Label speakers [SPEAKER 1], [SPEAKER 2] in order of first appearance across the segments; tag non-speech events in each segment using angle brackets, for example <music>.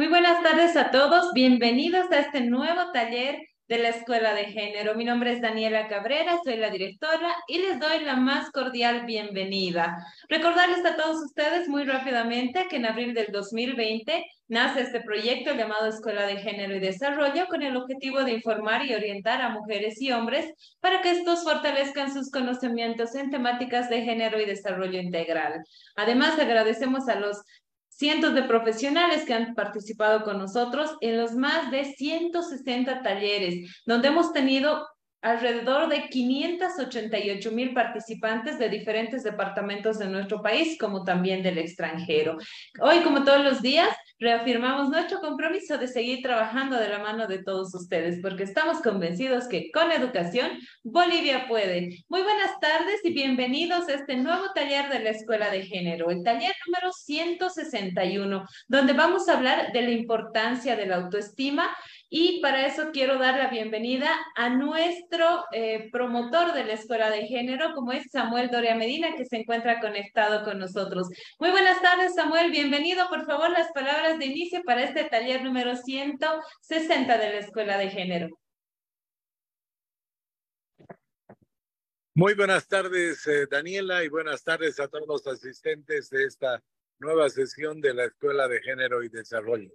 [SPEAKER 1] Muy buenas tardes a todos, bienvenidos a este nuevo taller de la Escuela de Género. Mi nombre es Daniela Cabrera, soy la directora y les doy la más cordial bienvenida. Recordarles a todos ustedes muy rápidamente que en abril del 2020 nace este proyecto llamado Escuela de Género y Desarrollo con el objetivo de informar y orientar a mujeres y hombres para que estos fortalezcan sus conocimientos en temáticas de género y desarrollo integral. Además, agradecemos a los cientos de profesionales que han participado con nosotros en los más de 160 talleres, donde hemos tenido alrededor de 588 mil participantes de diferentes departamentos de nuestro país, como también del extranjero. Hoy, como todos los días, reafirmamos nuestro compromiso de seguir trabajando de la mano de todos ustedes, porque estamos convencidos que con educación Bolivia puede. Muy buenas tardes y bienvenidos a este nuevo taller de la Escuela de Género, el taller número 161, donde vamos a hablar de la importancia de la autoestima y para eso quiero dar la bienvenida a nuestro eh, promotor de la Escuela de Género, como es Samuel Doria Medina, que se encuentra conectado con nosotros. Muy buenas tardes, Samuel. Bienvenido. Por favor, las palabras de inicio para este taller número 160 de la Escuela de Género.
[SPEAKER 2] Muy buenas tardes, eh, Daniela, y buenas tardes a todos los asistentes de esta nueva sesión de la Escuela de Género y Desarrollo.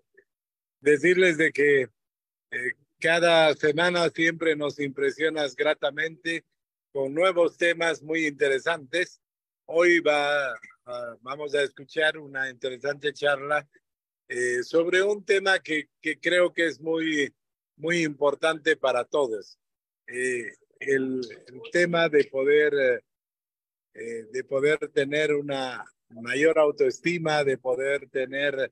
[SPEAKER 2] Decirles de que eh, cada semana siempre nos impresionas gratamente con nuevos temas muy interesantes. Hoy va, vamos a escuchar una interesante charla eh, sobre un tema que, que, creo que es muy, muy importante para todos. Eh, el, el, tema de poder, de poder tener una mayor autoestima, de poder tener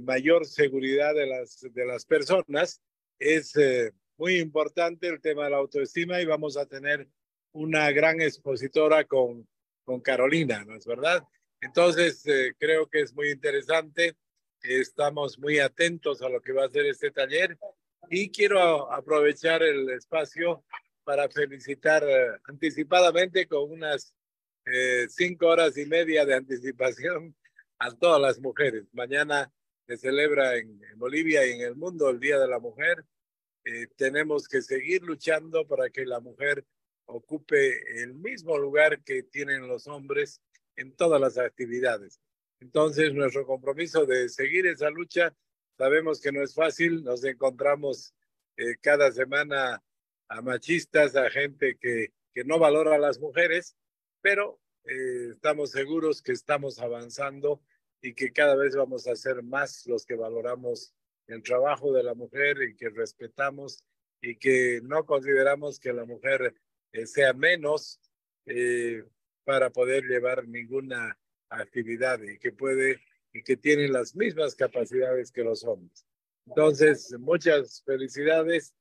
[SPEAKER 2] mayor seguridad de las, de las personas es eh, muy importante el tema de la autoestima y vamos a tener una gran expositora con, con Carolina, ¿no es verdad? Entonces, eh, creo que es muy interesante. Estamos muy atentos a lo que va a ser este taller y quiero aprovechar el espacio para felicitar eh, anticipadamente con unas cinco horas y media de anticipación a todas las mujeres. Mañana se celebra en, Bolivia y en el mundo el Día de la Mujer. Eh, tenemos que seguir luchando para que la mujer ocupe el mismo lugar que tienen los hombres en todas las actividades. Entonces, nuestro compromiso de seguir esa lucha, sabemos que no es fácil, nos encontramos eh, cada semana a machistas, a gente que, que no valora a las mujeres, pero eh, estamos seguros que estamos avanzando y que cada vez vamos a ser más los que valoramos el trabajo de la mujer y que respetamos y que no consideramos que la mujer eh, sea menos eh, para poder llevar ninguna actividad y que puede y que tiene las mismas capacidades que los hombres. Entonces, muchas felicidades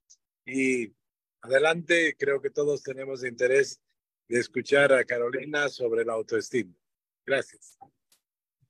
[SPEAKER 2] y adelante. Creo que todos tenemos interés de escuchar a Carolina sobre la autoestima. Gracias.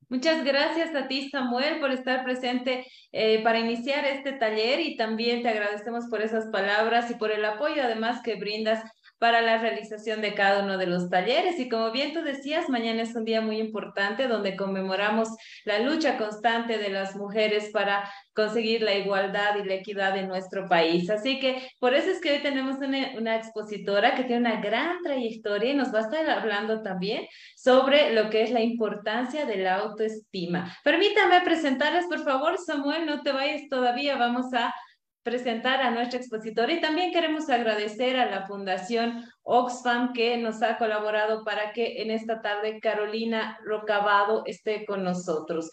[SPEAKER 1] Muchas gracias a ti, Samuel, por estar presente eh, para iniciar este taller y también te agradecemos por esas palabras y por el apoyo además que brindas para la realización de cada uno de los talleres. Y como bien tú decías, mañana es un día muy importante donde conmemoramos la lucha constante de las mujeres para conseguir la igualdad y la equidad en nuestro país. Así que por eso es que hoy tenemos una, una, expositora que tiene una gran trayectoria y nos va a estar hablando también sobre lo que es la importancia de la autoestima. Permítame presentarles, por favor, Samuel, no te vayas todavía, vamos a presentar a nuestra expositora y también queremos agradecer a la Fundación Oxfam que nos ha colaborado para que en esta tarde Carolina Rocabado esté con nosotros.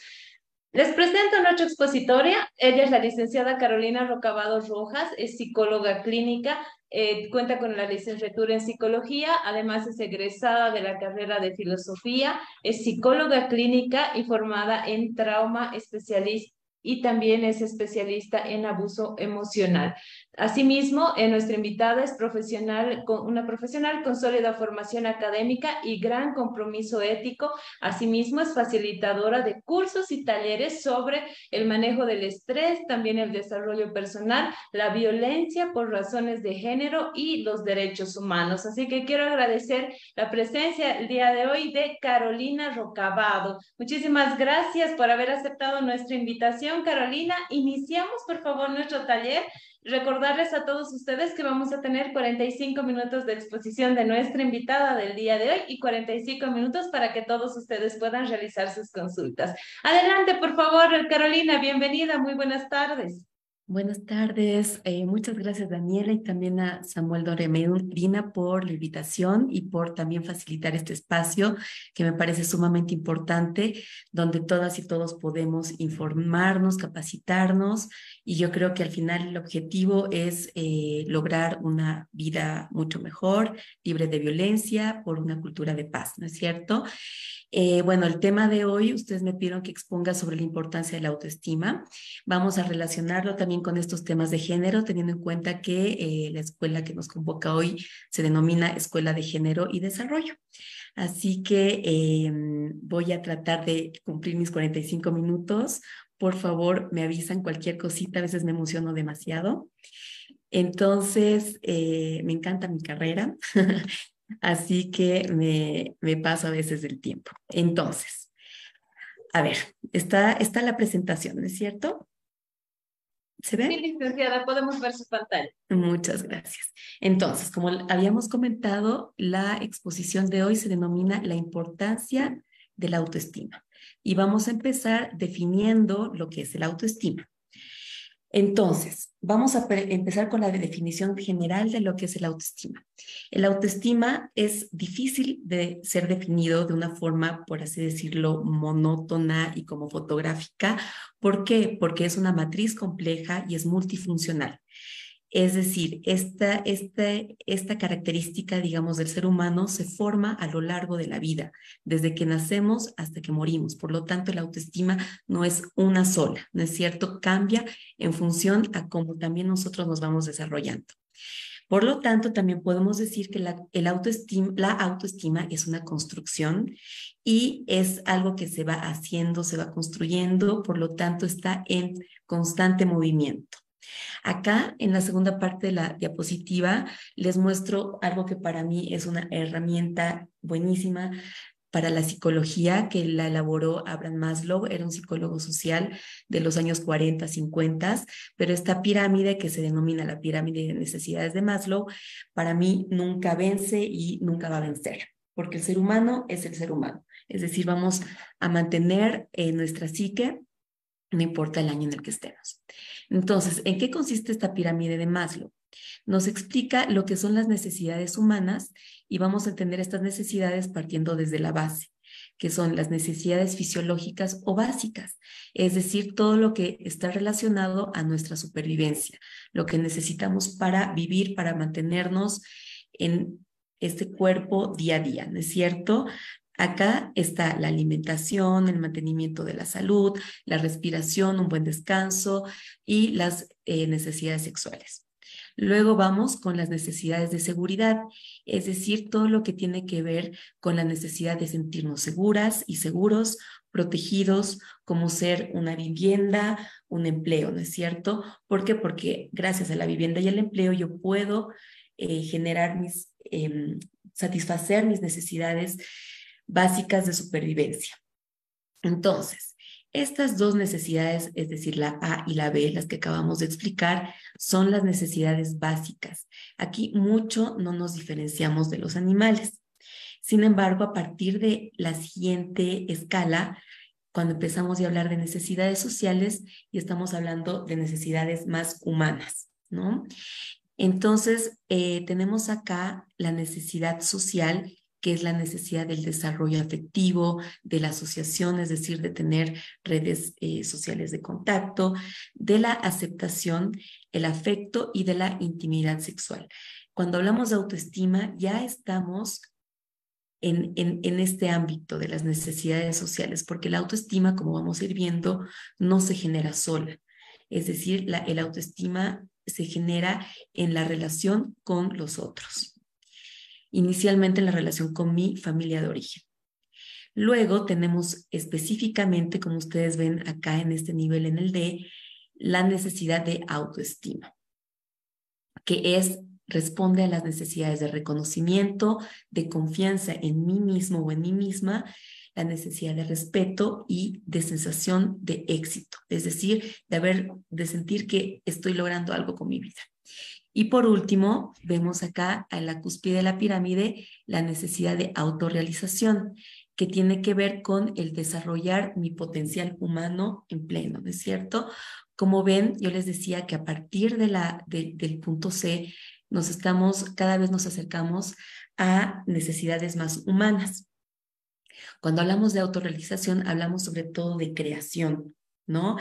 [SPEAKER 1] Les presento a nuestra expositora. Ella es la licenciada Carolina Rocabado Rojas, es psicóloga clínica, eh, cuenta con la licenciatura en psicología, además es egresada de la carrera de filosofía, es psicóloga clínica y formada en trauma especialista y también es especialista en abuso emocional. Asimismo, eh, nuestra invitada es profesional, con, una profesional con sólida formación académica y gran compromiso ético. Asimismo, es facilitadora de cursos y talleres sobre el manejo del estrés, también el desarrollo personal, la violencia por razones de género y los derechos humanos. Así que quiero agradecer la presencia el día de hoy de Carolina Rocabado. Muchísimas gracias por haber aceptado nuestra invitación, Carolina. Iniciamos, por favor, nuestro taller Recordarles a todos ustedes que vamos a tener 45 minutos de exposición de nuestra invitada del día de hoy y 45 minutos para que todos ustedes puedan realizar sus consultas. Adelante, por favor, Carolina, bienvenida, muy buenas tardes.
[SPEAKER 3] Buenas tardes. Eh, muchas gracias, Daniela, y también a Samuel Doremedina por la invitación y por también facilitar este espacio que me parece sumamente importante, donde todas y todos podemos informarnos, capacitarnos, y yo creo que al final el objetivo es eh, lograr una vida mucho mejor, libre de violencia, por una cultura de paz, ¿no es cierto? Eh, bueno, el tema de hoy, ustedes me pidieron que exponga sobre la importancia de la autoestima. Vamos a relacionarlo también con estos temas de género, teniendo en cuenta que eh, la escuela que nos convoca hoy se denomina Escuela de Género y Desarrollo. Así que em, voy a tratar de cumplir mis 45 minutos. Por favor, me avisan cualquier cosita, a veces me emociono demasiado. Entonces, eh, me encanta mi carrera. <laughs> Así que me, me paso a veces el tiempo. Entonces, a ver, está, está la presentación, ¿no es cierto?
[SPEAKER 1] ¿Se ve? Sí, licenciada, podemos ver su pantalla.
[SPEAKER 3] Muchas gracias. Entonces, como habíamos comentado, la exposición de hoy se denomina la importancia de la autoestima. Y vamos a empezar definiendo lo que es el autoestima. Entonces, vamos a empezar con la definición general de lo que es el autoestima. El autoestima es difícil de ser definido de una forma, por así decirlo, monótona y como fotográfica. ¿Por qué? Porque es una matriz compleja y es multifuncional. Es decir, esta, esta, esta característica, digamos, del ser humano se forma a lo largo de la vida, desde que nacemos hasta que morimos. Por lo tanto, la autoestima no es una sola, ¿no es cierto? Cambia en función a cómo también nosotros nos vamos desarrollando. Por lo tanto, también podemos decir que la, el autoestima, la autoestima es una construcción y es algo que se va haciendo, se va construyendo, por lo tanto está en constante movimiento. Acá, en la segunda parte de la diapositiva, les muestro algo que para mí es una herramienta buenísima para la psicología que la elaboró Abraham Maslow, era un psicólogo social de los años 40, 50, pero esta pirámide que se denomina la pirámide de necesidades de Maslow, para mí nunca vence y nunca va a vencer, porque el ser humano es el ser humano. Es decir, vamos a mantener eh, nuestra psique, no importa el año en el que estemos. Entonces, ¿en qué consiste esta pirámide de Maslow? Nos explica lo que son las necesidades humanas y vamos a entender estas necesidades partiendo desde la base, que son las necesidades fisiológicas o básicas, es decir, todo lo que está relacionado a nuestra supervivencia, lo que necesitamos para vivir, para mantenernos en este cuerpo día a día, ¿no es cierto? Acá está la alimentación, el mantenimiento de la salud, la respiración, un buen descanso y las eh, necesidades sexuales. Luego vamos con las necesidades de seguridad, es decir, todo lo que tiene que ver con la necesidad de sentirnos seguras y seguros, protegidos, como ser una vivienda, un empleo, ¿no es cierto? ¿Por qué? Porque gracias a la vivienda y al empleo yo puedo eh, generar mis, em, satisfacer mis necesidades básicas de supervivencia. Entonces, estas dos necesidades, es decir, la A y la B, las que acabamos de explicar, son las necesidades básicas. Aquí mucho no nos diferenciamos de los animales. Sin embargo, a partir de la siguiente escala, cuando empezamos a hablar de necesidades sociales y estamos hablando de necesidades más humanas, ¿no? Entonces, eh, tenemos acá la necesidad social que es la necesidad del desarrollo afectivo, de la asociación, es decir, de tener redes eh, sociales de contacto, de la aceptación, el afecto y de la intimidad sexual. Cuando hablamos de autoestima, ya estamos en, en, este ámbito de las necesidades sociales, porque la autoestima, como vamos a ir viendo, no se genera sola. Es decir, la, el autoestima se genera en la relación con los otros. Inicialmente en la relación con mi familia de origen. Luego tenemos específicamente, como ustedes ven acá en este nivel en el D, la necesidad de autoestima, que es responde a las necesidades de reconocimiento, de confianza en mí mismo o en mí misma, la necesidad de respeto y de sensación de éxito, es decir, de de sentir que estoy logrando algo con mi vida. Y por último, vemos acá a la cúspide de la pirámide la necesidad de autorrealización, que tiene que ver con el desarrollar mi potencial humano en pleno, ¿no es cierto? Como ven, yo les decía que a partir de la, del punto C, nos estamos, cada vez nos acercamos a necesidades más humanas. Cuando hablamos de autorrealización, hablamos sobre todo de creación, ¿no?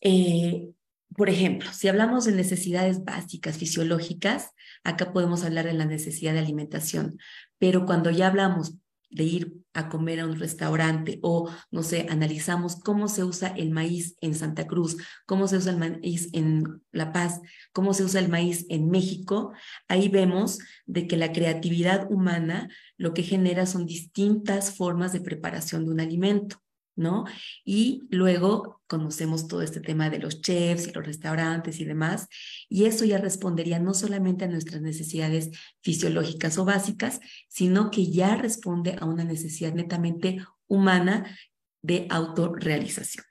[SPEAKER 3] Eh, por ejemplo, si hablamos de necesidades básicas fisiológicas, acá podemos hablar de la necesidad de alimentación, pero cuando ya hablamos de ir a comer a un restaurante o, no sé, analizamos cómo se usa el maíz en Santa Cruz, cómo se usa el maíz en La Paz, cómo se usa el maíz en México, ahí vemos de que la creatividad humana lo que genera son distintas formas de preparación de un alimento. ¿No? Y luego conocemos todo este tema de los chefs y los restaurantes y demás, y eso ya respondería no solamente a nuestras necesidades fisiológicas o básicas, sino que ya responde a una necesidad netamente humana de autorrealización.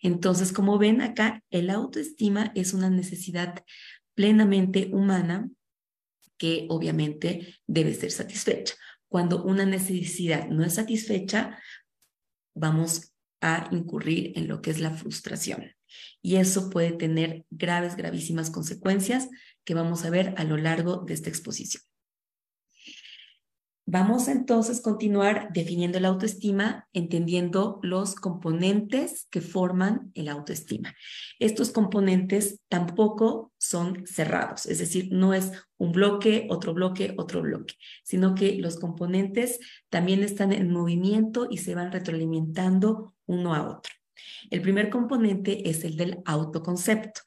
[SPEAKER 3] Entonces, como ven acá, el autoestima es una necesidad plenamente humana que obviamente debe ser satisfecha. Cuando una necesidad no es satisfecha, vamos a incurrir en lo que es la frustración. Y eso puede tener graves, gravísimas consecuencias que vamos a ver a lo largo de esta exposición. Vamos entonces a continuar definiendo la autoestima, entendiendo los componentes que forman el autoestima. Estos componentes tampoco son cerrados, es decir, no es un bloque, otro bloque, otro bloque, sino que los componentes también están en movimiento y se van retroalimentando uno a otro. El primer componente es el del autoconcepto.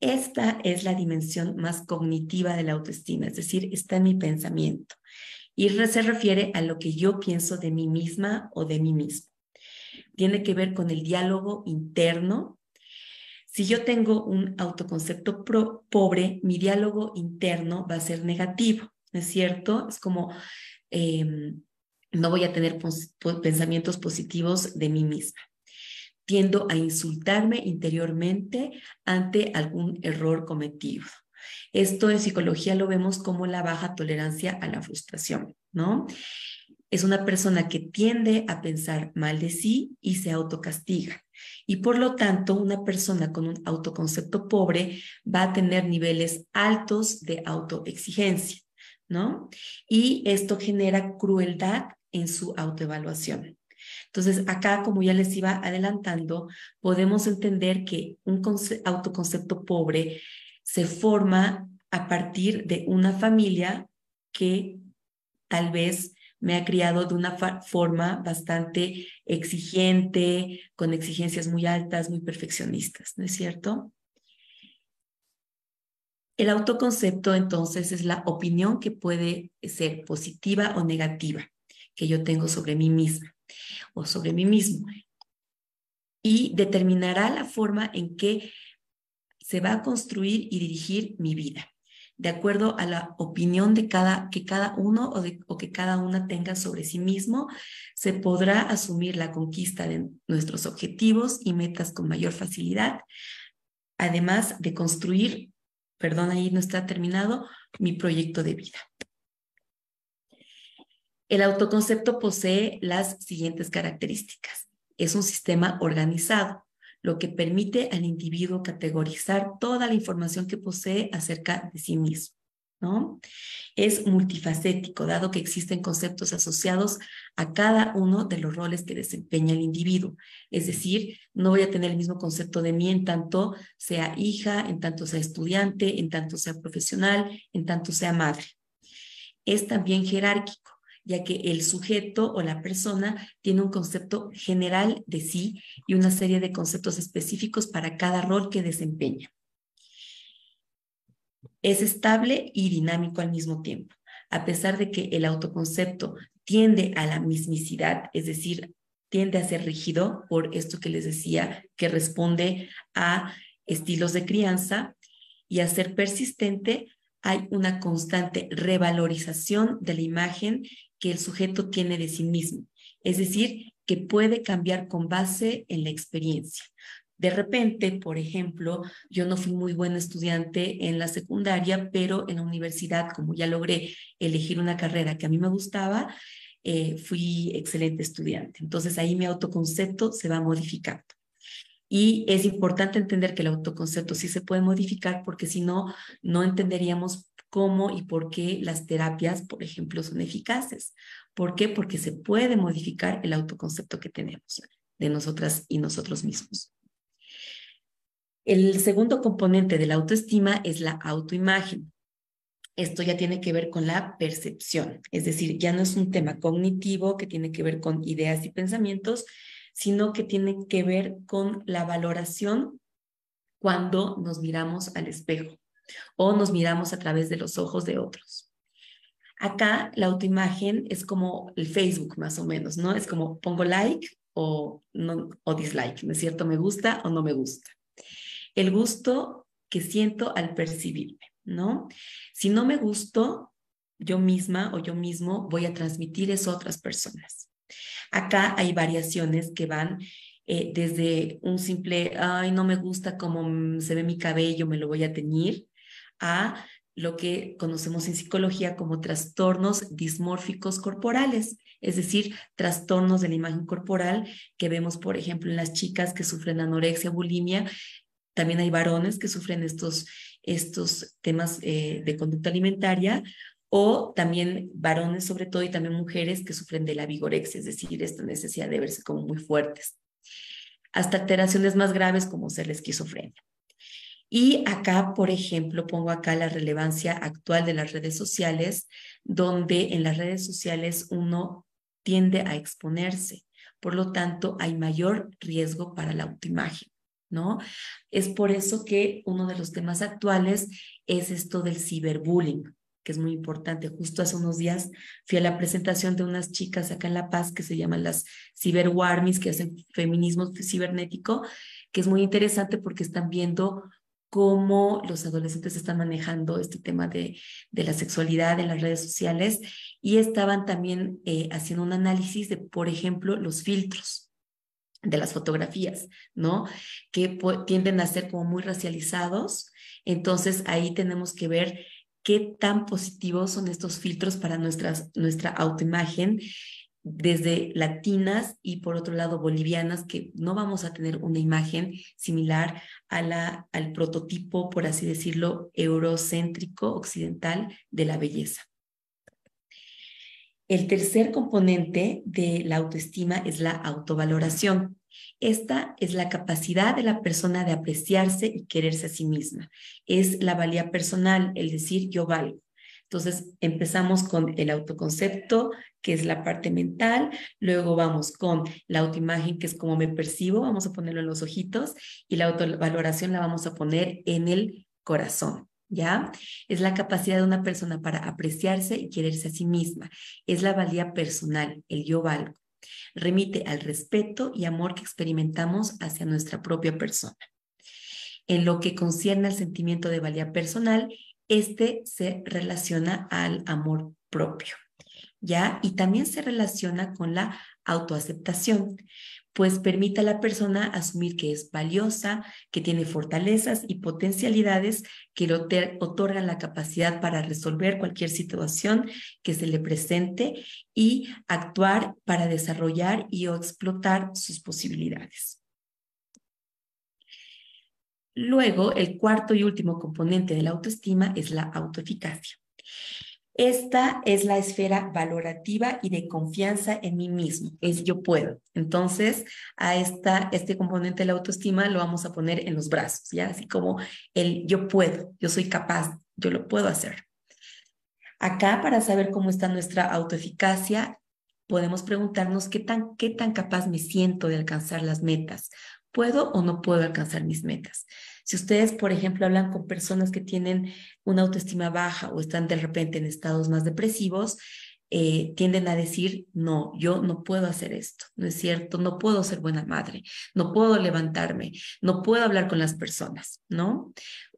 [SPEAKER 3] Esta es la dimensión más cognitiva de la autoestima, es decir, está en mi pensamiento y se refiere a lo que yo pienso de mí misma o de mí mismo. Tiene que ver con el diálogo interno. Si yo tengo un autoconcepto pobre, mi diálogo interno va a ser negativo, ¿no es cierto? Es como em, no voy a tener pensamientos positivos de mí misma. Tiendo a insultarme interiormente ante algún error cometido. Esto en psicología lo vemos como la baja tolerancia a la frustración, ¿no? Es una persona que tiende a pensar mal de sí y se autocastiga. Y por lo tanto, una persona con un autoconcepto pobre va a tener niveles altos de autoexigencia, ¿no? Y esto genera crueldad en su autoevaluación. Entonces, acá, como ya les iba adelantando, podemos entender que un autoconcepto pobre se forma a partir de una familia que tal vez me ha criado de una forma bastante exigente, con exigencias muy altas, muy perfeccionistas, ¿no es cierto? El autoconcepto entonces es la opinión que puede ser positiva o negativa que yo tengo sobre mí misma o sobre mí mismo y determinará la forma en que se va a construir y dirigir mi vida, de acuerdo a la opinión de cada, que cada uno o, o que cada una tenga sobre sí mismo, se podrá asumir la conquista de nuestros objetivos y metas con mayor facilidad, además de construir, perdón, ahí no está terminado, mi proyecto de vida. El autoconcepto posee las siguientes características. Es un sistema organizado, lo que permite al individuo categorizar toda la información que posee acerca de sí mismo. ¿no? Es multifacético, dado que existen conceptos asociados a cada uno de los roles que desempeña el individuo. Es decir, no voy a tener el mismo concepto de mí en tanto sea hija, en tanto sea estudiante, en tanto sea profesional, en tanto sea madre. Es también jerárquico ya que el sujeto o la persona tiene un concepto general de sí y una serie de conceptos específicos para cada rol que desempeña. es estable y dinámico al mismo tiempo. A pesar de que el autoconcepto tiende a la mismicidad, es decir, tiende a ser rígido por esto que les decía, que responde a estilos de crianza y a ser persistente, hay una constante revalorización de la imagen que el sujeto tiene de sí mismo. Es decir, que puede cambiar con base en la experiencia. De repente, por ejemplo, yo no fui muy buen estudiante en la secundaria, pero en la universidad, como ya logré elegir una carrera que a mí me gustaba, eh, fui excelente estudiante. Entonces ahí mi autoconcepto se va modificando. Y es importante entender que el autoconcepto sí se puede modificar porque si no, no entenderíamos cómo y por qué las terapias, por ejemplo, son eficaces. ¿Por qué? Porque se puede modificar el autoconcepto que tenemos de nosotras y nosotros mismos. El segundo componente de la autoestima es la autoimagen. Esto ya tiene que ver con la percepción, es decir, ya no es un tema cognitivo que tiene que ver con ideas y pensamientos, sino que tiene que ver con la valoración cuando nos miramos al espejo o nos miramos a través de los ojos de otros. Acá la autoimagen es como el Facebook más o menos, ¿no? Es como pongo like o, no, o dislike, ¿no es cierto? Me gusta o no me gusta. El gusto que siento al percibirme. ¿no? Si no me gusto, yo misma o yo mismo voy a transmitir eso a otras personas. Acá hay variaciones que van eh, desde un simple, ay, no me gusta cómo se ve mi cabello, me lo voy a teñir, a lo que conocemos en psicología como trastornos dismórficos corporales, es decir, trastornos de la imagen corporal que vemos, por ejemplo, en las chicas que sufren anorexia, bulimia. También hay varones que sufren estos estos temas eh, de conducta alimentaria o también varones sobre todo y también mujeres que sufren de la vigorexia, es decir, esta necesidad de verse como muy fuertes, hasta alteraciones más graves como ser la esquizofrenia. Y acá, por ejemplo, pongo acá la relevancia actual de las redes sociales, donde en las redes sociales uno tiende a exponerse. Por lo tanto, hay mayor riesgo para la autoimagen. ¿no? Es por eso que uno de los temas actuales es esto del ciberbullying, que es muy importante. Justo hace unos días fui a la presentación de unas chicas acá en La Paz que se llaman las ciberwarmis, que hacen feminismo cibernético, que es muy interesante porque están viendo cómo los adolescentes están manejando este tema de, la sexualidad en las redes sociales y estaban también eh, haciendo un análisis de, por ejemplo, los filtros de las fotografías, ¿no? Que tienden a ser como muy racializados. Entonces ahí tenemos que ver qué tan positivos son estos filtros para nuestras, nuestra autoimagen desde latinas y por otro lado bolivianas, que no vamos a tener una imagen similar a la, al prototipo, por así decirlo, eurocéntrico occidental de la belleza. El tercer componente de la autoestima es la autovaloración. Esta es la capacidad de la persona de apreciarse y quererse a sí misma. Es la valía personal, el decir yo valgo. Entonces empezamos con el autoconcepto, que es la parte mental, luego vamos con la autoimagen, que es como me percibo, vamos a ponerlo en los ojitos, y la autovaloración la vamos a poner en el corazón. ¿ya? Es la capacidad de una persona para apreciarse y quererse a sí misma. Es la valía personal, el yo valgo. Remite al respeto y amor que experimentamos hacia nuestra propia persona. En lo que concierne al sentimiento de valía personal, este se relaciona al amor propio, ¿ya? Y también se relaciona con la autoaceptación pues permite a la persona asumir que es valiosa, que tiene fortalezas y potencialidades que le otorgan la capacidad para resolver cualquier situación que se le presente y actuar para desarrollar y o explotar sus posibilidades. Luego, el cuarto y último componente de la autoestima es la autoeficacia. Esta es la esfera valorativa y de confianza en mí mismo, es yo puedo. Entonces, a esta, este componente de la autoestima lo vamos a poner en los brazos, ¿ya? Así como el yo puedo, yo soy capaz, yo lo puedo hacer. Acá, para saber cómo está nuestra autoeficacia, podemos preguntarnos qué tan, qué tan capaz me siento de alcanzar las metas. ¿Puedo o no puedo alcanzar mis metas? Si ustedes, por ejemplo, hablan con personas que tienen una autoestima baja o están de repente en estados más depresivos, eh, tienden a decir, no, yo no puedo hacer esto, no es cierto, no puedo ser buena madre, no puedo levantarme, no puedo hablar con las personas, ¿no?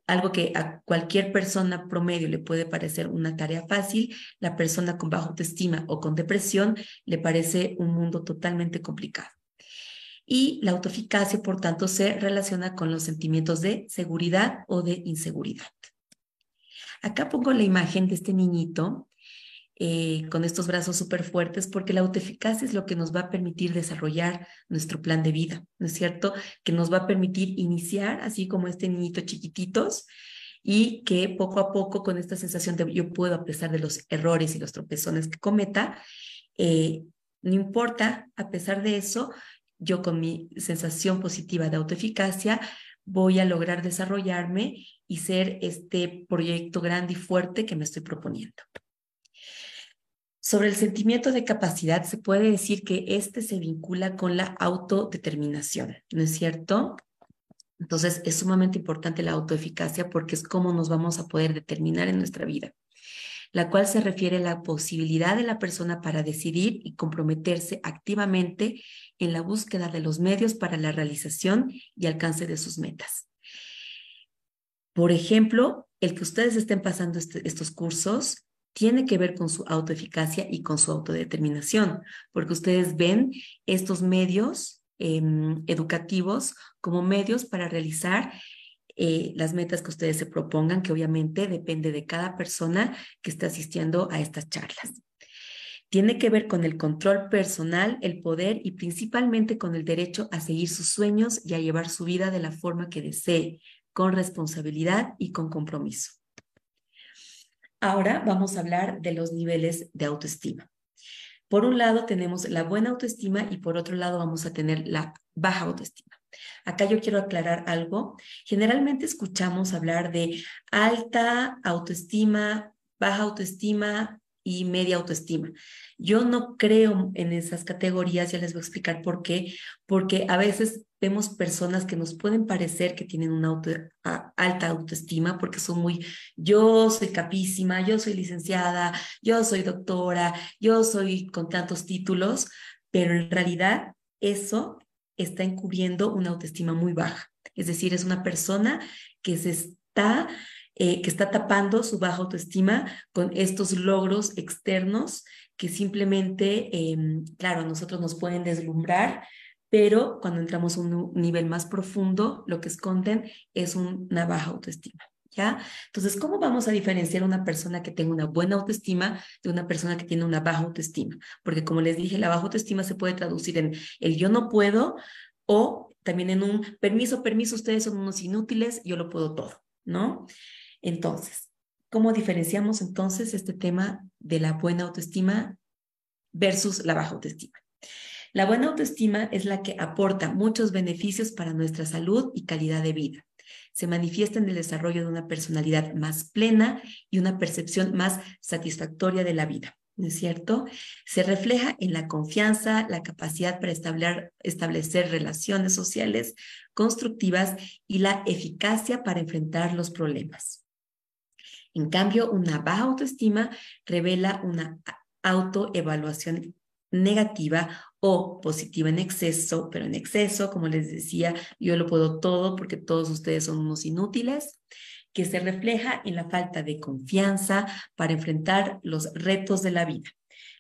[SPEAKER 3] Algo que a cualquier persona promedio le puede parecer una tarea fácil, la persona con baja autoestima o con depresión le parece un mundo totalmente complicado. Y la autoeficacia, por tanto, se relaciona con los sentimientos de seguridad o de inseguridad. Acá pongo la imagen de este niñito eh, con estos brazos súper fuertes, porque la autoeficacia es lo que nos va a permitir desarrollar nuestro plan de vida, ¿no es cierto? Que nos va a permitir iniciar, así como este niñito chiquititos, y que poco a poco, con esta sensación de yo puedo, a pesar de los errores y los tropezones que cometa, eh, no importa, a pesar de eso, yo con mi sensación positiva de autoeficacia voy a lograr desarrollarme y ser este proyecto grande y fuerte que me estoy proponiendo. Sobre el sentimiento de capacidad, se puede decir que este se vincula con la autodeterminación, ¿no es cierto? Entonces, es sumamente importante la autoeficacia porque es cómo nos vamos a poder determinar en nuestra vida, la cual se refiere a la posibilidad de la persona para decidir y comprometerse activamente en la búsqueda de los medios para la realización y alcance de sus metas. Por ejemplo, el que ustedes estén pasando este, estos cursos tiene que ver con su autoeficacia y con su autodeterminación, porque ustedes ven estos medios em, educativos como medios para realizar eh, las metas que ustedes se propongan, que obviamente depende de cada persona que está asistiendo a estas charlas. Tiene que ver con el control personal, el poder y principalmente con el derecho a seguir sus sueños y a llevar su vida de la forma que desee, con responsabilidad y con compromiso. Ahora vamos a hablar de los niveles de autoestima. Por un lado tenemos la buena autoestima y por otro lado vamos a tener la baja autoestima. Acá yo quiero aclarar algo. Generalmente escuchamos hablar de alta autoestima, baja autoestima y media autoestima. Yo no creo en esas categorías, ya les voy a explicar por qué, porque a veces vemos personas que nos pueden parecer que tienen una alta autoestima porque son muy, yo soy capísima, yo soy licenciada, yo soy doctora, yo soy con tantos títulos, pero en realidad eso está encubriendo una autoestima muy baja. Es decir, es una persona que se está eh, que está tapando su baja autoestima con estos logros externos que simplemente, em, claro, a nosotros nos pueden deslumbrar, pero cuando entramos a un nivel más profundo, lo que esconden es una baja autoestima. ¿Ya? Entonces, ¿cómo vamos a diferenciar una persona que tenga una buena autoestima de una persona que tiene una baja autoestima? Porque como les dije, la baja autoestima se puede traducir en el yo no puedo o también en un permiso, permiso, ustedes son unos inútiles, yo lo puedo todo, ¿no? Entonces, ¿cómo diferenciamos entonces este tema de la buena autoestima versus la baja autoestima? La buena autoestima es la que aporta muchos beneficios para nuestra salud y calidad de vida. Se manifiesta en el desarrollo de una personalidad más plena y una percepción más satisfactoria de la vida. ¿no es cierto? Se refleja en la confianza, la capacidad para establecer, establecer, relaciones sociales constructivas y la eficacia para enfrentar los problemas. En cambio, una baja autoestima revela una autoevaluación negativa o positiva en exceso, pero en exceso, como les decía, yo lo puedo todo porque todos ustedes son unos inútiles, que se refleja en la falta de confianza para enfrentar los retos de la vida.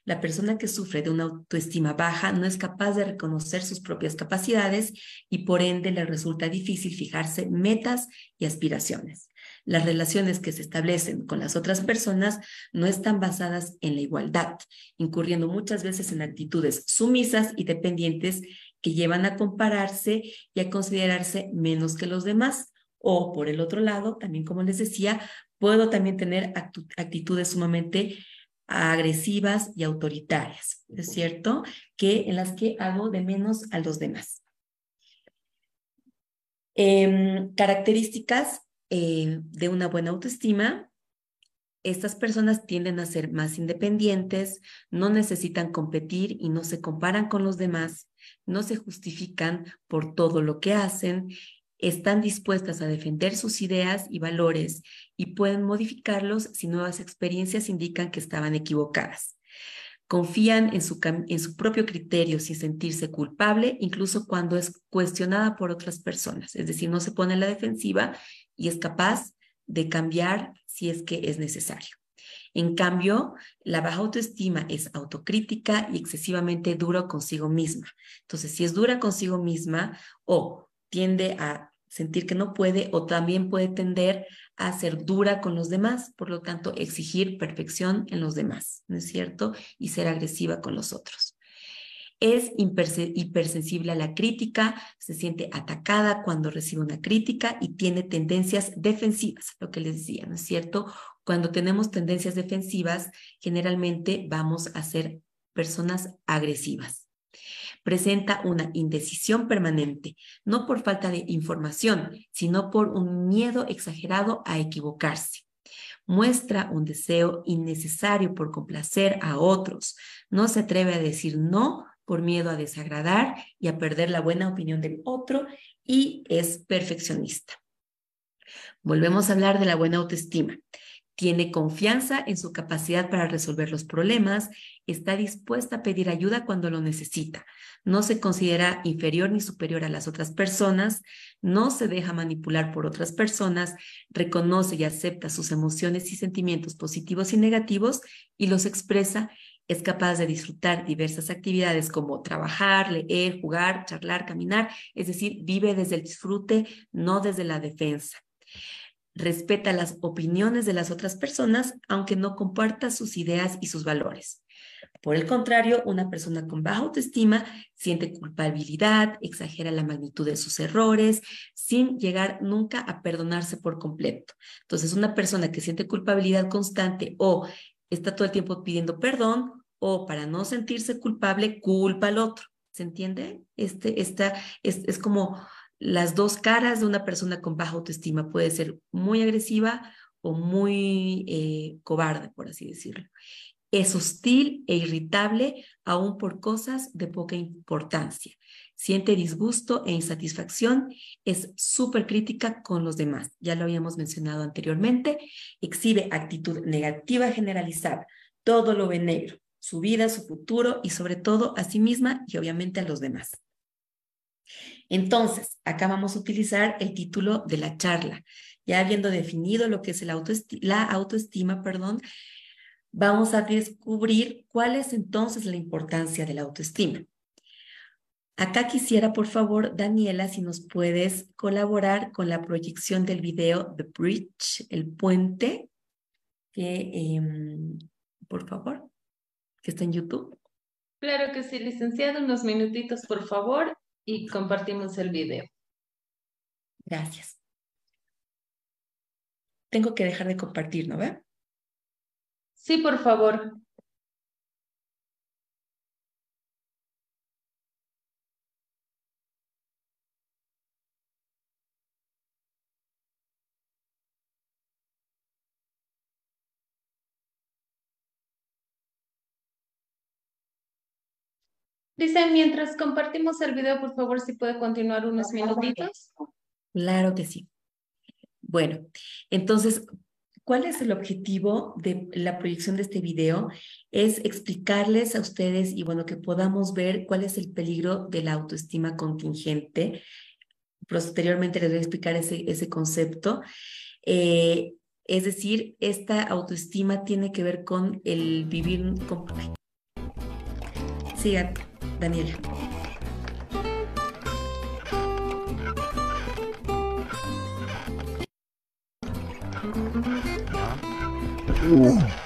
[SPEAKER 3] La persona que sufre de una autoestima baja no es capaz de reconocer sus propias capacidades y por ende le resulta difícil fijarse metas y aspiraciones. Las relaciones que se establecen con las otras personas no están basadas en la igualdad, incurriendo muchas veces en actitudes sumisas y dependientes que llevan a compararse y a considerarse menos que los demás. O por el otro lado, también como les decía, puedo también tener actitudes sumamente agresivas y autoritarias, ¿es cierto? Que en las que hago de menos a los demás. Em, características eh, de una buena autoestima. Estas personas tienden a ser más independientes, no necesitan competir y no se comparan con los demás, no se justifican por todo lo que hacen, están dispuestas a defender sus ideas y valores y pueden modificarlos si nuevas experiencias indican que estaban equivocadas. Confían en su, en su propio criterio sin sentirse culpable, incluso cuando es cuestionada por otras personas. Es decir, no se pone en la defensiva y es capaz de cambiar si es que es necesario. En cambio, la baja autoestima es autocrítica y excesivamente dura consigo misma. Entonces, si es dura consigo misma o tiende a sentir que no puede o también puede tender a ser dura con los demás, por lo tanto, exigir perfección en los demás, ¿no es cierto? Y ser agresiva con los otros. Es hipersensible a la crítica, se siente atacada cuando recibe una crítica y tiene tendencias defensivas, lo que les decía, ¿no es cierto? Cuando tenemos tendencias defensivas, generalmente vamos a ser personas agresivas presenta una indecisión permanente, no por falta de información, sino por un miedo exagerado a equivocarse. Muestra un deseo innecesario por complacer a otros. No se atreve a decir no por miedo a desagradar y a perder la buena opinión del otro y es perfeccionista. Volvemos a hablar de la buena autoestima. Tiene confianza en su capacidad para resolver los problemas, está dispuesta a pedir ayuda cuando lo necesita, no se considera inferior ni superior a las otras personas, no se deja manipular por otras personas, reconoce y acepta sus emociones y sentimientos positivos y negativos y los expresa, es capaz de disfrutar diversas actividades como trabajar, leer, jugar, charlar, caminar, es decir, vive desde el disfrute, no desde la defensa respeta las opiniones de las otras personas, aunque no comparta sus ideas y sus valores. Por el contrario, una persona con baja autoestima siente culpabilidad, exagera la magnitud de sus errores, sin llegar nunca a perdonarse por completo. Entonces, una persona que siente culpabilidad constante o está todo el tiempo pidiendo perdón o para no sentirse culpable, culpa al otro. ¿Se entiende? Este, esta, es, como las dos caras de una persona con baja autoestima. Puede ser muy agresiva o muy eh, cobarde, por así decirlo. Es hostil e irritable aún por cosas de poca importancia. Siente disgusto e insatisfacción. Es súper crítica con los demás. Ya lo habíamos mencionado anteriormente. Exhibe actitud negativa generalizada. Todo lo ve negro. Su vida, su futuro y sobre todo a sí misma y obviamente a los demás. Entonces, acá vamos a utilizar el título de la charla. Ya habiendo definido lo que es la autoestima, perdón, vamos a descubrir cuál es entonces la importancia de la autoestima. Acá quisiera, por favor, Daniela, si nos puedes colaborar con la proyección del video The Bridge, el puente, em, por favor, que está en YouTube.
[SPEAKER 1] Claro que sí, licenciado, unos minutitos, por favor, y compartimos el video.
[SPEAKER 3] Gracias. Tengo que dejar de compartir, ¿no ve?
[SPEAKER 1] Sí, por favor. Dice, mientras compartimos el video, por favor, si puede continuar unos minutitos.
[SPEAKER 3] Claro que sí. Bueno, entonces, ¿Cuál es el objetivo de la proyección de este video? Es explicarles a ustedes y bueno, que podamos ver cuál es el peligro de la autoestima contingente. Posteriormente les voy a explicar ese, ese concepto. Eh, es decir, esta autoestima tiene que ver con el vivir con... Danilo. Oh.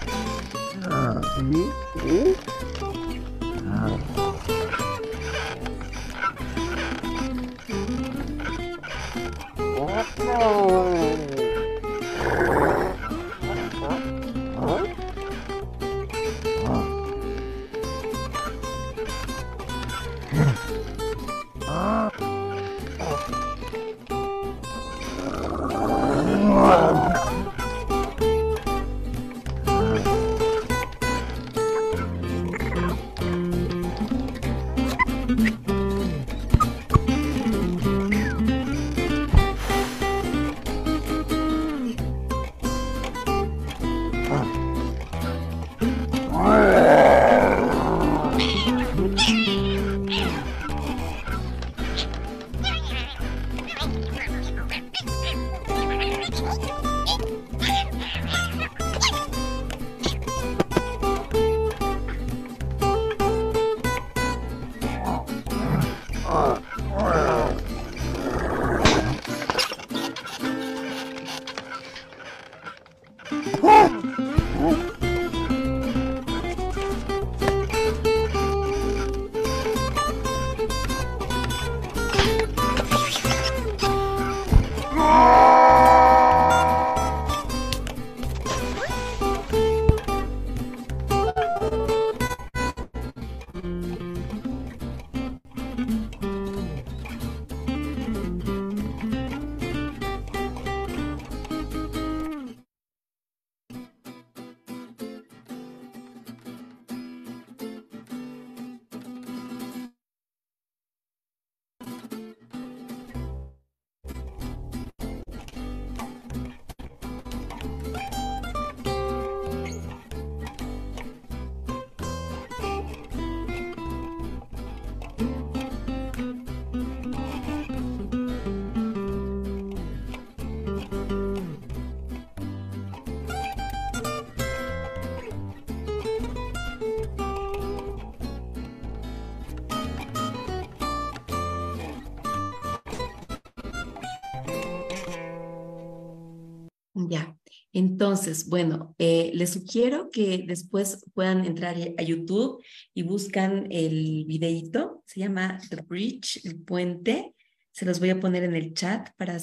[SPEAKER 3] Entonces, bueno, eh, les sugiero que después puedan entrar a YouTube y buscan el videito, se llama The Bridge, el puente, se los voy a poner en el chat para,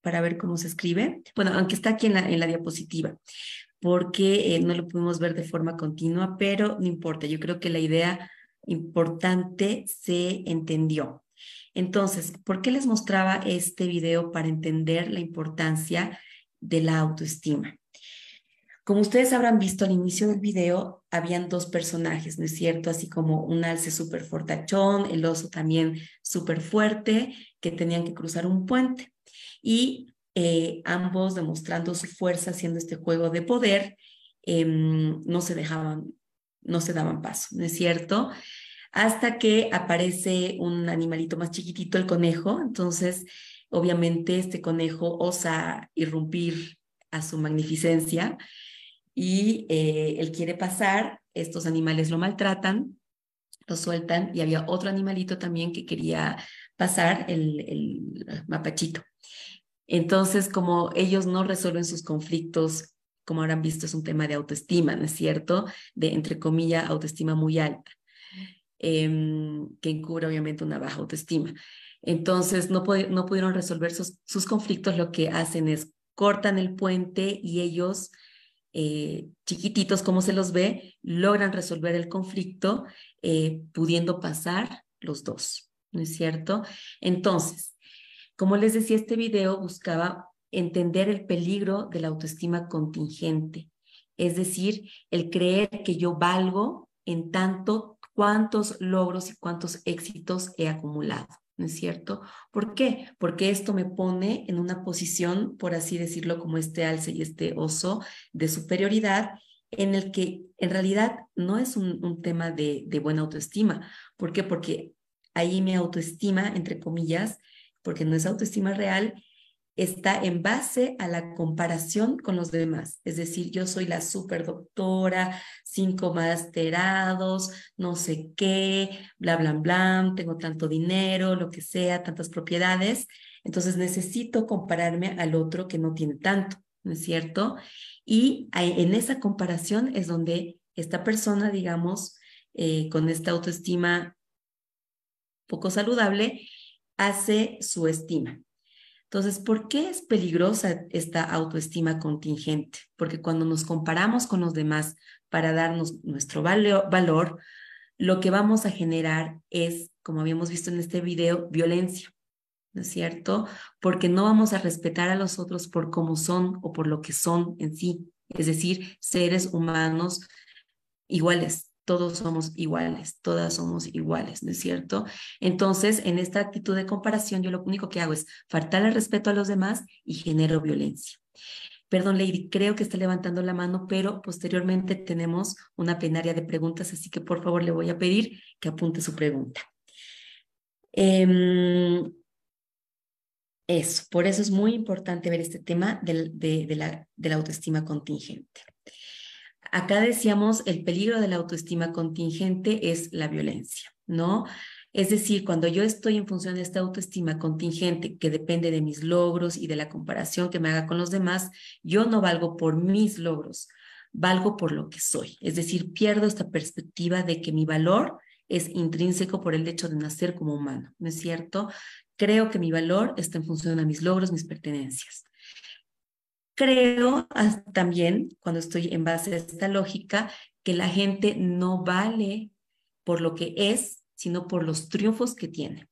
[SPEAKER 3] para ver cómo se escribe. Bueno, aunque está aquí en la, en diapositiva, porque eh, no lo pudimos ver de forma continua, pero no importa, yo creo que la idea importante se entendió. Entonces, ¿por qué les mostraba este video para entender la importancia de la autoestima? Como ustedes habrán visto al inicio del video, habían dos personajes, ¿no es cierto? Así como un alce súper fortachón, el oso también súper fuerte, que tenían que cruzar un puente. Y eh, ambos demostrando su fuerza haciendo este juego de poder, em, no se dejaban, no se daban paso, ¿no es cierto? hasta que aparece un animalito más chiquitito, el conejo. Entonces, obviamente, este conejo osa irrumpir a su magnificencia y eh, él quiere pasar, estos animales lo maltratan, lo sueltan y había otro animalito también que quería pasar, el, mapachito. Entonces, como ellos no resuelven sus conflictos, como habrán visto, es un tema de autoestima, ¿no es cierto? De, entre comillas, autoestima muy alta. Em, que encubre obviamente una baja autoestima. Entonces, no, pudieron resolver sus, sus, conflictos, lo que hacen es cortan el puente y ellos, eh, chiquititos como se los ve, logran resolver el conflicto eh, pudiendo pasar los dos, ¿no es cierto? Entonces, como les decía, este video buscaba entender el peligro de la autoestima contingente, es decir, el creer que yo valgo en tanto cuántos logros y cuántos éxitos he acumulado, ¿no es cierto? ¿Por qué? Porque esto me pone en una posición, por así decirlo, como este alce y este oso de superioridad, en el que en realidad no es un, tema de, de buena autoestima. ¿Por qué? Porque ahí mi autoestima, entre comillas, porque no es autoestima real, está en base a la comparación con los demás. Es decir, yo soy la doctora, cinco masterados, no sé qué, bla, bla, bla, tengo tanto dinero, lo que sea, tantas propiedades. Entonces necesito compararme al otro que no tiene tanto, ¿no es cierto? Y en esa comparación es donde esta persona, digamos, eh, con esta autoestima poco saludable, hace su estima. Entonces, ¿por qué es peligrosa esta autoestima contingente? Porque cuando nos comparamos con los demás para darnos nuestro valor, lo que vamos a generar es, como habíamos visto en este video, violencia, ¿no es cierto? Porque no vamos a respetar a los otros por cómo son o por lo que son en sí, es decir, seres humanos iguales, todos somos iguales, todas somos iguales, ¿no es cierto? Entonces, en esta actitud de comparación, yo lo único que hago es faltar el respeto a los demás y genero violencia. Perdón, Lady, creo que está levantando la mano, pero posteriormente tenemos una plenaria de preguntas, así que por favor le voy a pedir que apunte su pregunta. Em, eso, por eso es muy importante ver este tema de la autoestima contingente. Acá decíamos, el peligro de la autoestima contingente es la violencia, ¿no? Es decir, cuando yo estoy en función de esta autoestima contingente que depende de mis logros y de la comparación que me haga con los demás, yo no valgo por mis logros, valgo por lo que soy. Es decir, pierdo esta perspectiva de que mi valor es intrínseco por el hecho de nacer como humano, ¿no es cierto? Creo que mi valor está en función de mis logros, mis pertenencias. Creo también, cuando estoy en base a esta lógica, que la gente no vale por lo que es, sino por los triunfos que tiene.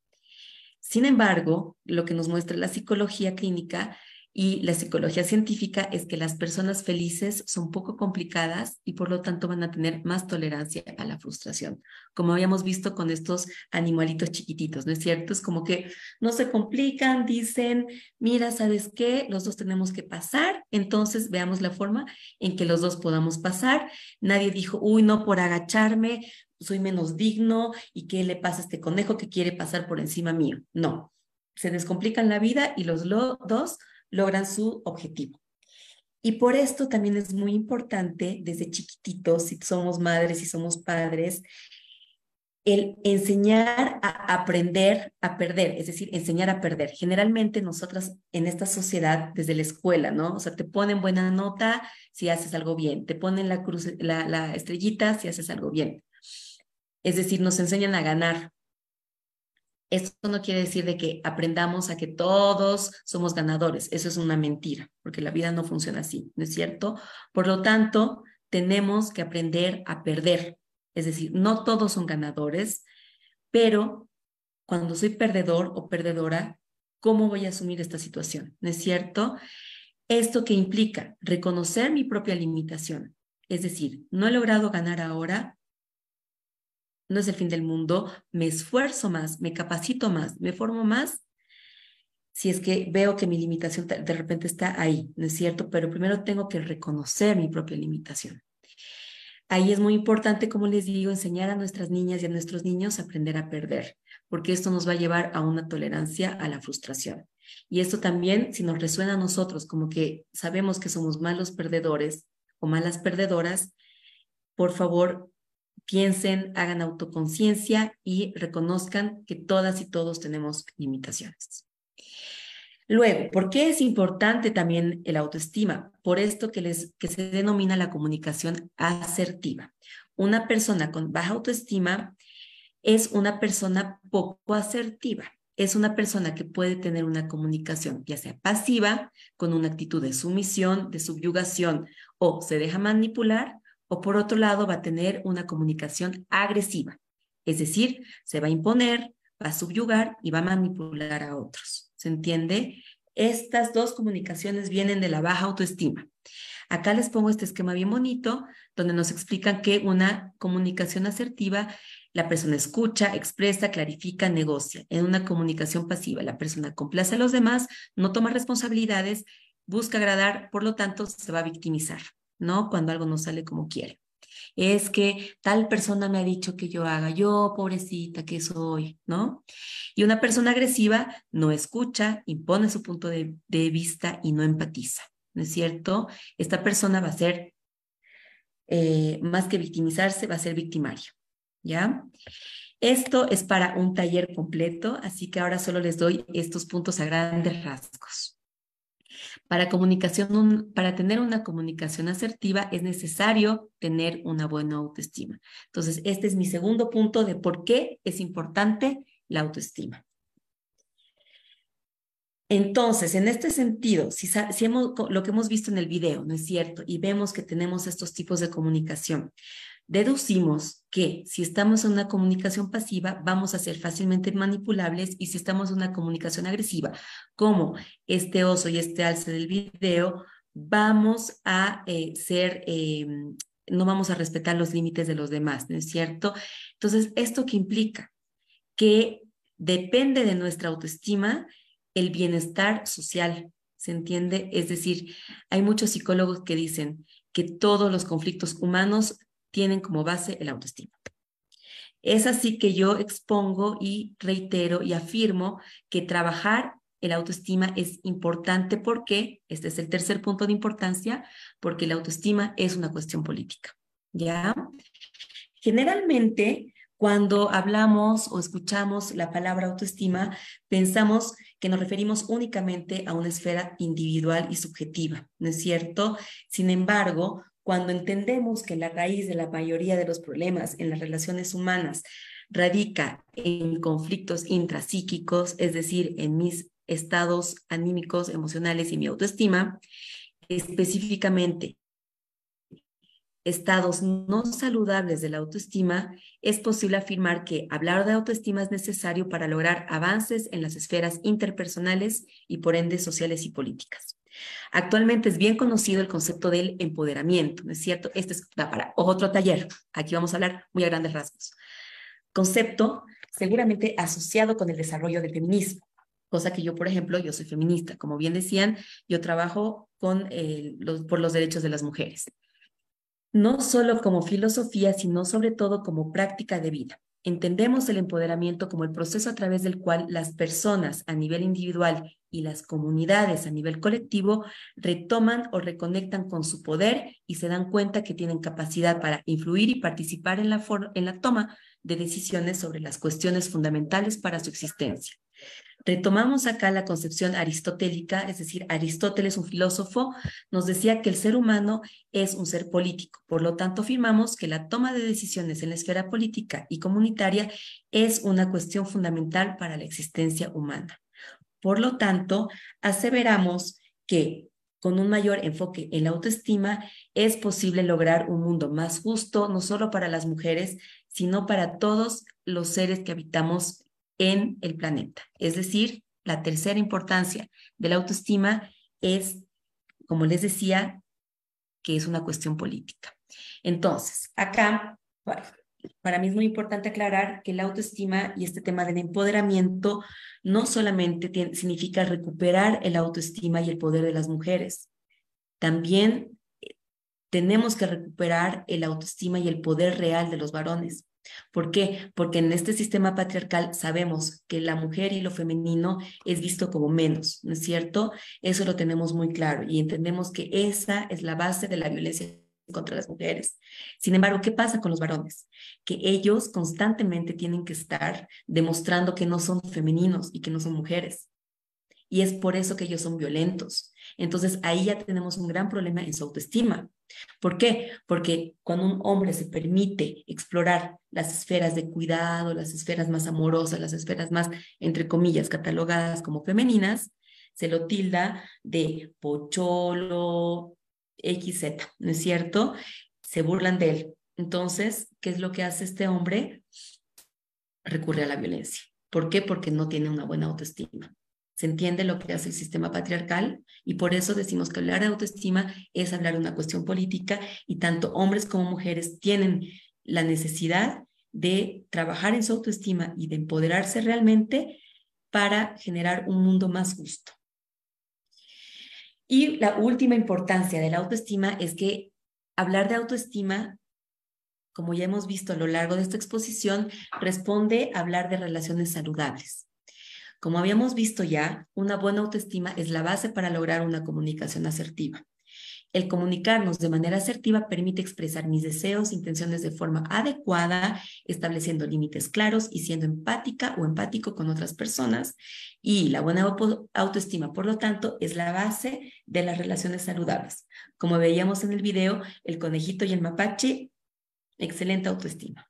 [SPEAKER 3] Sin embargo, lo que nos muestra la psicología clínica y la psicología científica es que las personas felices son poco complicadas y por lo tanto van a tener más tolerancia a la frustración, como habíamos visto con estos animalitos chiquititos, ¿no es cierto? Es como que no se complican, dicen, mira, ¿sabes qué? Los dos tenemos que pasar, entonces veamos la forma en que los dos podamos pasar. Nadie dijo, uy, no, por agacharme, soy menos digno y qué le pasa a este conejo que quiere pasar por encima mío. No, se descomplican la vida y los dos logran su objetivo. Y por esto también es muy importante desde chiquititos, si somos madres y somos padres, el enseñar a aprender a perder, es decir, enseñar a perder. Generalmente nosotras en esta sociedad, desde la escuela, ¿no? O sea, te ponen buena nota si haces algo bien, te ponen la, cruz, la estrellita si haces algo bien. Es decir, nos enseñan a ganar. Esto no quiere decir de que aprendamos a que todos somos ganadores. Eso es una mentira, porque la vida no funciona así, ¿no es cierto? Por lo tanto, tenemos que aprender a perder. Es decir, no todos son ganadores, pero cuando soy perdedor o perdedora, ¿cómo voy a asumir esta situación? ¿No es cierto? Esto que implica reconocer mi propia limitación. Es decir, no he logrado ganar ahora, no es el fin del mundo, me esfuerzo más, me capacito más, me formo más si es que veo que mi limitación de repente está ahí, ¿no es cierto? Pero primero tengo que reconocer mi propia limitación. Ahí es muy importante, como les digo, enseñar a nuestras niñas y a nuestros niños a aprender a perder, porque esto nos va a llevar a una tolerancia a la frustración. Y esto también, si nos resuena a nosotros como que sabemos que somos malos perdedores o malas perdedoras, por favor, piensen, hagan autoconciencia y reconozcan que todas y todos tenemos limitaciones. Luego, ¿por qué es importante también el autoestima? Por esto que, les, que se denomina la comunicación asertiva. Una persona con baja autoestima es una persona poco asertiva. Es una persona que puede tener una comunicación, ya sea pasiva, con una actitud de sumisión, de subyugación, o se deja manipular, o por otro lado va a tener una comunicación agresiva. Es decir, se va a imponer, va a subyugar y va a manipular a otros. ¿Se entiende? Estas dos comunicaciones vienen de la baja autoestima. Acá les pongo este esquema bien bonito, donde nos explican que una comunicación asertiva, la persona escucha, expresa, clarifica, negocia. En una comunicación pasiva, la persona complace a los demás, no toma responsabilidades, busca agradar, por lo tanto, se va a victimizar, ¿no? Cuando algo no sale como quiere es que tal persona me ha dicho que yo haga, yo pobrecita que soy, ¿no? Y una persona agresiva no escucha, impone su punto de, vista y no empatiza, ¿no es cierto? Esta persona va a ser, eh, más que victimizarse, va a ser victimario, ¿ya? Esto es para un taller completo, así que ahora solo les doy estos puntos a grandes rasgos. Para, comunicación, para tener una comunicación asertiva es necesario tener una buena autoestima. Entonces, este es mi segundo punto de por qué es importante la autoestima. Entonces, en este sentido, si, si hemos, lo que hemos visto en el video, ¿no es cierto? Y vemos que tenemos estos tipos de comunicación, deducimos que si estamos en una comunicación pasiva, vamos a ser fácilmente manipulables y si estamos en una comunicación agresiva, como este oso y este alce del video, vamos a eh, ser, em, no vamos a respetar los límites de los demás, ¿no es cierto? Entonces, ¿esto qué implica? Que depende de nuestra autoestima el bienestar social, ¿se entiende? Es decir, hay muchos psicólogos que dicen que todos los conflictos humanos tienen como base el autoestima. Es así que yo expongo y reitero y afirmo que trabajar el autoestima es importante porque, este es el tercer punto de importancia, porque la autoestima es una cuestión política. ¿Ya? Generalmente, cuando hablamos o escuchamos la palabra autoestima, pensamos que nos referimos únicamente a una esfera individual y subjetiva, ¿no es cierto? Sin embargo, cuando entendemos que la raíz de la mayoría de los problemas en las relaciones humanas radica en conflictos intrapsíquicos, es decir, en mis estados anímicos, emocionales y mi autoestima, específicamente estados no saludables de la autoestima, es posible afirmar que hablar de autoestima es necesario para lograr avances en las esferas interpersonales y por ende sociales y políticas. Actualmente es bien conocido el concepto del empoderamiento, ¿no es cierto? Este es para otro taller. Aquí vamos a hablar muy a grandes rasgos. Concepto seguramente asociado con el desarrollo del feminismo, cosa que yo, por ejemplo, yo soy feminista. Como bien decían, yo trabajo con, eh, por los derechos de las mujeres. No solo como filosofía, sino sobre todo como práctica de vida. Entendemos el empoderamiento como el proceso a través del cual las personas a nivel individual y las comunidades a nivel colectivo retoman o reconectan con su poder y se dan cuenta que tienen capacidad para influir y participar en la, en la toma de decisiones sobre las cuestiones fundamentales para su existencia. Retomamos acá la concepción aristotélica, es decir, Aristóteles, un filósofo, nos decía que el ser humano es un ser político. Por lo tanto, afirmamos que la toma de decisiones en la esfera política y comunitaria es una cuestión fundamental para la existencia humana. Por lo tanto, aseveramos que con un mayor enfoque en la autoestima es posible lograr un mundo más justo, no solo para las mujeres, sino para todos los seres que habitamos en el planeta. Es decir, la tercera importancia de la autoestima es, como les decía, que es una cuestión política. Entonces, acá, para mí es muy importante aclarar que la autoestima y este tema del empoderamiento no solamente significa recuperar el autoestima y el poder de las mujeres, también eh, tenemos que recuperar el autoestima y el poder real de los varones. ¿Por qué? Porque en este sistema patriarcal sabemos que la mujer y lo femenino es visto como menos, ¿no es cierto? Eso lo tenemos muy claro y entendemos que esa es la base de la violencia contra las mujeres. Sin embargo, ¿qué pasa con los varones? Que ellos constantemente tienen que estar demostrando que no son femeninos y que no son mujeres. Y es por eso que ellos son violentos. Entonces ahí ya tenemos un gran problema en su autoestima. ¿Por qué? Porque cuando un hombre se permite explorar las esferas de cuidado, las esferas más amorosas, las esferas más, entre comillas, catalogadas como femeninas, se lo tilda de pocholo, XZ, ¿no es cierto? Se burlan de él. Entonces, ¿qué es lo que hace este hombre? Recurre a la violencia. ¿Por qué? Porque no tiene una buena autoestima. Se entiende lo que hace el sistema patriarcal y por eso decimos que hablar de autoestima es hablar de una cuestión política y tanto hombres como mujeres tienen la necesidad de trabajar en su autoestima y de empoderarse realmente para generar un mundo más justo. Y la última importancia de la autoestima es que hablar de autoestima, como ya hemos visto a lo largo de esta exposición, responde a hablar de relaciones saludables. Como habíamos visto ya, una buena autoestima es la base para lograr una comunicación asertiva. El comunicarnos de manera asertiva permite expresar mis deseos, intenciones de forma adecuada, estableciendo límites claros y siendo empática o empático con otras personas. Y la buena autoestima, por lo tanto, es la base de las relaciones saludables. Como veíamos en el video, el conejito y el mapache, excelente autoestima.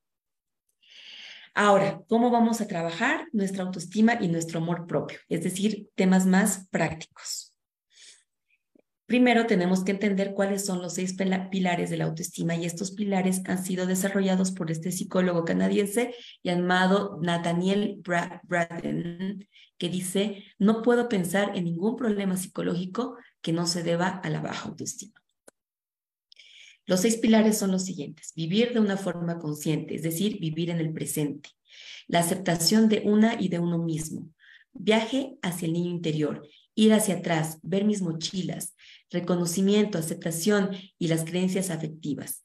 [SPEAKER 3] Ahora, ¿cómo vamos a trabajar nuestra autoestima y nuestro amor propio? Es decir, temas más prácticos. Primero tenemos que entender cuáles son los seis pilares de la autoestima y estos pilares han sido desarrollados por este psicólogo canadiense llamado Nathaniel Braden, que dice, no puedo pensar en ningún problema psicológico que no se deba a la baja autoestima. Los seis pilares son los siguientes. Vivir de una forma consciente, es decir, vivir en el presente. La aceptación de una y de uno mismo. Viaje hacia el niño interior. Ir hacia atrás, ver mis mochilas. Reconocimiento, aceptación y las creencias afectivas.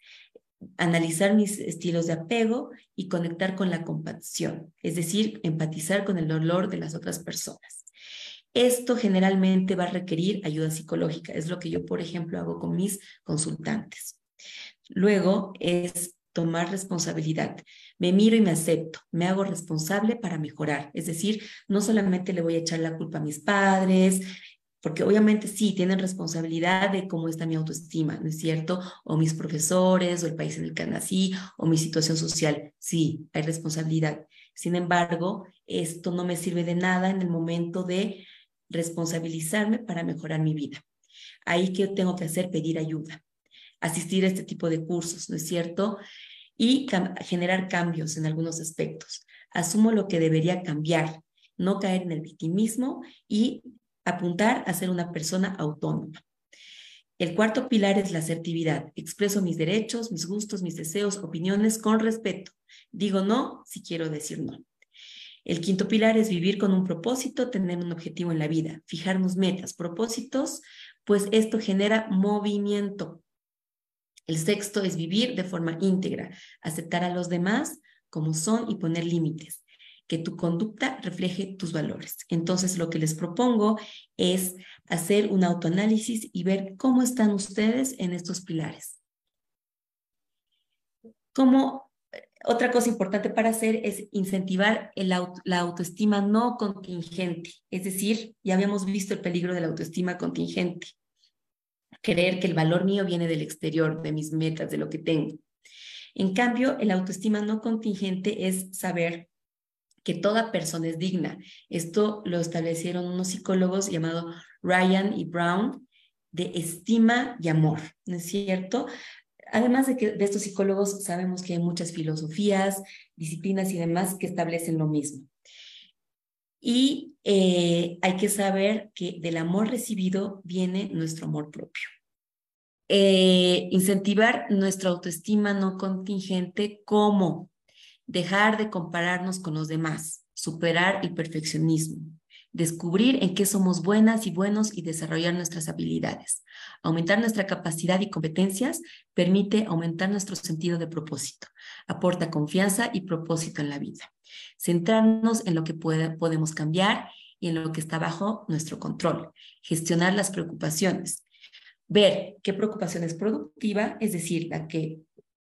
[SPEAKER 3] Analizar mis estilos de apego y conectar con la compasión, es decir, empatizar con el dolor de las otras personas. Esto generalmente va a requerir ayuda psicológica, es lo que yo, por ejemplo, hago con mis consultantes. Luego es tomar responsabilidad. Me miro y me acepto, me hago responsable para mejorar. Es decir, no solamente le voy a echar la culpa a mis padres, porque obviamente sí, tienen responsabilidad de cómo está mi autoestima, ¿no es cierto? O mis profesores, o el país en el que nací, o mi situación social. Sí, hay responsabilidad. Sin embargo, esto no me sirve de nada en el momento de responsabilizarme para mejorar mi vida. Ahí que tengo que hacer, pedir ayuda asistir a este tipo de cursos, ¿no es cierto? Y generar cambios en algunos aspectos. Asumo lo que debería cambiar, no caer en el victimismo y apuntar a ser una persona autónoma. El cuarto pilar es la asertividad. Expreso mis derechos, mis gustos, mis deseos, opiniones con respeto. Digo no si quiero decir no. El quinto pilar es vivir con un propósito, tener un objetivo en la vida, fijarnos metas, propósitos, pues esto genera movimiento. El sexto es vivir de forma íntegra, aceptar a los demás como son y poner límites, que tu conducta refleje tus valores. Entonces, lo que les propongo es hacer un autoanálisis y ver cómo están ustedes en estos pilares. Cómo otra cosa importante para hacer es incentivar la autoestima no contingente. Es decir, ya habíamos visto el peligro de la autoestima contingente. Creer que el valor mío viene del exterior, de mis metas, de lo que tengo. En cambio, el autoestima no contingente es saber que toda persona es digna. Esto lo establecieron unos psicólogos llamados Ryan y Brown de estima y amor, ¿no es cierto? Además de que de estos psicólogos sabemos que hay muchas filosofías, disciplinas y demás que establecen lo mismo. Y eh, hay que saber que del amor recibido viene nuestro amor propio. Eh, incentivar nuestra autoestima no contingente como dejar de compararnos con los demás, superar el perfeccionismo, descubrir en qué somos buenas y buenos y desarrollar nuestras habilidades. Aumentar nuestra capacidad y competencias permite aumentar nuestro sentido de propósito, aporta confianza y propósito en la vida. Centrarnos en lo que podemos cambiar y en lo que está bajo nuestro control. Gestionar las preocupaciones. Ver qué preocupación es productiva, es decir, la que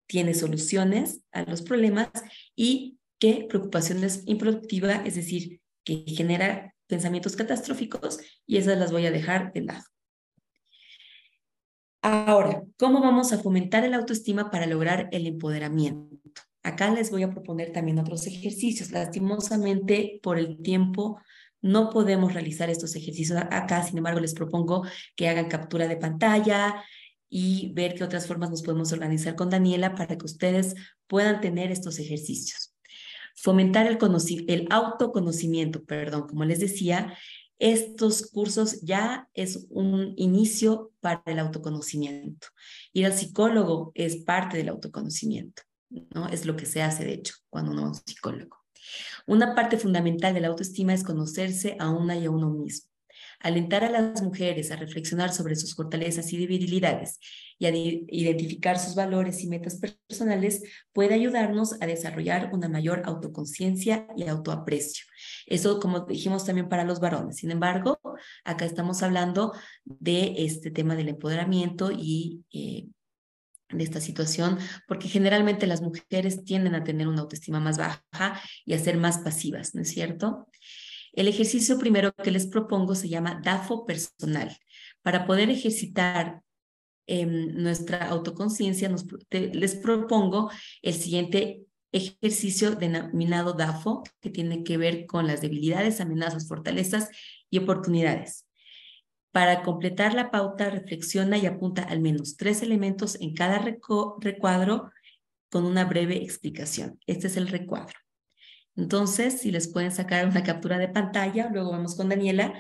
[SPEAKER 3] tiene soluciones a los problemas y qué preocupación es improductiva, es decir, que genera pensamientos catastróficos y esas las voy a dejar de lado. Ahora, ¿cómo vamos a fomentar el autoestima para lograr el empoderamiento? Acá les voy a proponer también otros ejercicios. Lastimosamente, por el tiempo, no podemos realizar estos ejercicios acá. Sin embargo, les propongo que hagan captura de pantalla y ver qué otras formas nos podemos organizar con Daniela para que ustedes puedan tener estos ejercicios. Fomentar el, autoconocimiento, perdón, como les decía, estos cursos ya es un inicio para el autoconocimiento. Ir al psicólogo es parte del autoconocimiento, ¿no? Es lo que se hace, de hecho, cuando uno va a un psicólogo. Una parte fundamental de la autoestima es conocerse a una y a uno mismo. Alentar a las mujeres a reflexionar sobre sus fortalezas y debilidades y a identificar sus valores y metas personales puede ayudarnos a desarrollar una mayor autoconciencia y autoaprecio. Eso, como dijimos también para los varones. Sin embargo, acá estamos hablando de este tema del empoderamiento y eh, de esta situación, porque generalmente las mujeres tienden a tener una autoestima más baja y a ser más pasivas, ¿no es cierto? El ejercicio primero que les propongo se llama DAFO personal. Para poder ejercitar em, nuestra autoconciencia, les propongo el siguiente ejercicio denominado DAFO, que tiene que ver con las debilidades, amenazas, fortalezas y oportunidades. Para completar la pauta, reflexiona y apunta al menos tres elementos en cada recuadro con una breve explicación. Este es el recuadro. Entonces, si les pueden sacar una captura de pantalla, luego vamos con Daniela.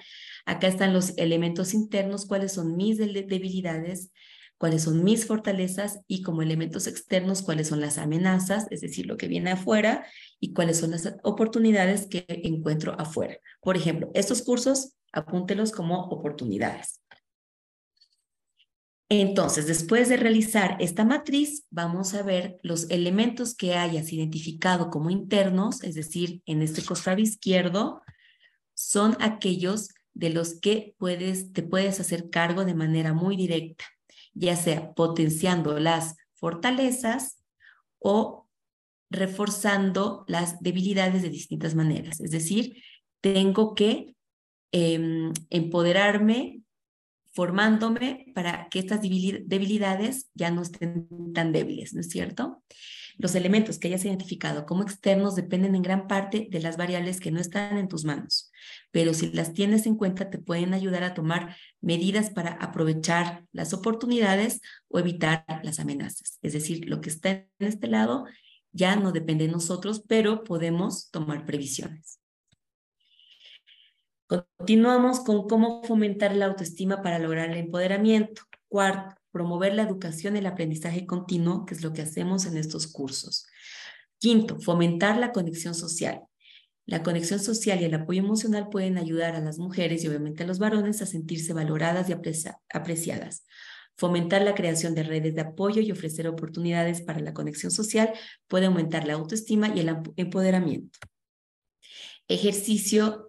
[SPEAKER 3] Acá están los elementos internos, cuáles son mis debilidades, cuáles son mis fortalezas y como elementos externos, cuáles son las amenazas, es decir, lo que viene afuera y cuáles son las oportunidades que encuentro afuera. Por ejemplo, estos cursos, apúntelos como oportunidades. Entonces, después de realizar esta matriz, vamos a ver los elementos que hayas identificado como internos, es decir, en este costado izquierdo, son aquellos de los que puedes, te puedes hacer cargo de manera muy directa, ya sea potenciando las fortalezas o reforzando las debilidades de distintas maneras. Es decir, tengo que em, empoderarme formándome para que estas debilidades ya no estén tan débiles, ¿no es cierto? Los elementos que hayas identificado como externos dependen en gran parte de las variables que no están en tus manos, pero si las tienes en cuenta te pueden ayudar a tomar medidas para aprovechar las oportunidades o evitar las amenazas. Es decir, lo que está en este lado ya no depende de nosotros, pero podemos tomar previsiones. Continuamos con cómo fomentar la autoestima para lograr el empoderamiento. Cuarto, promover la educación y el aprendizaje continuo, que es lo que hacemos en estos cursos. Quinto, fomentar la conexión social. La conexión social y el apoyo emocional pueden ayudar a las mujeres y obviamente a los varones a sentirse valoradas y apreciadas. Fomentar la creación de redes de apoyo y ofrecer oportunidades para la conexión social puede aumentar la autoestima y el empoderamiento. Ejercicio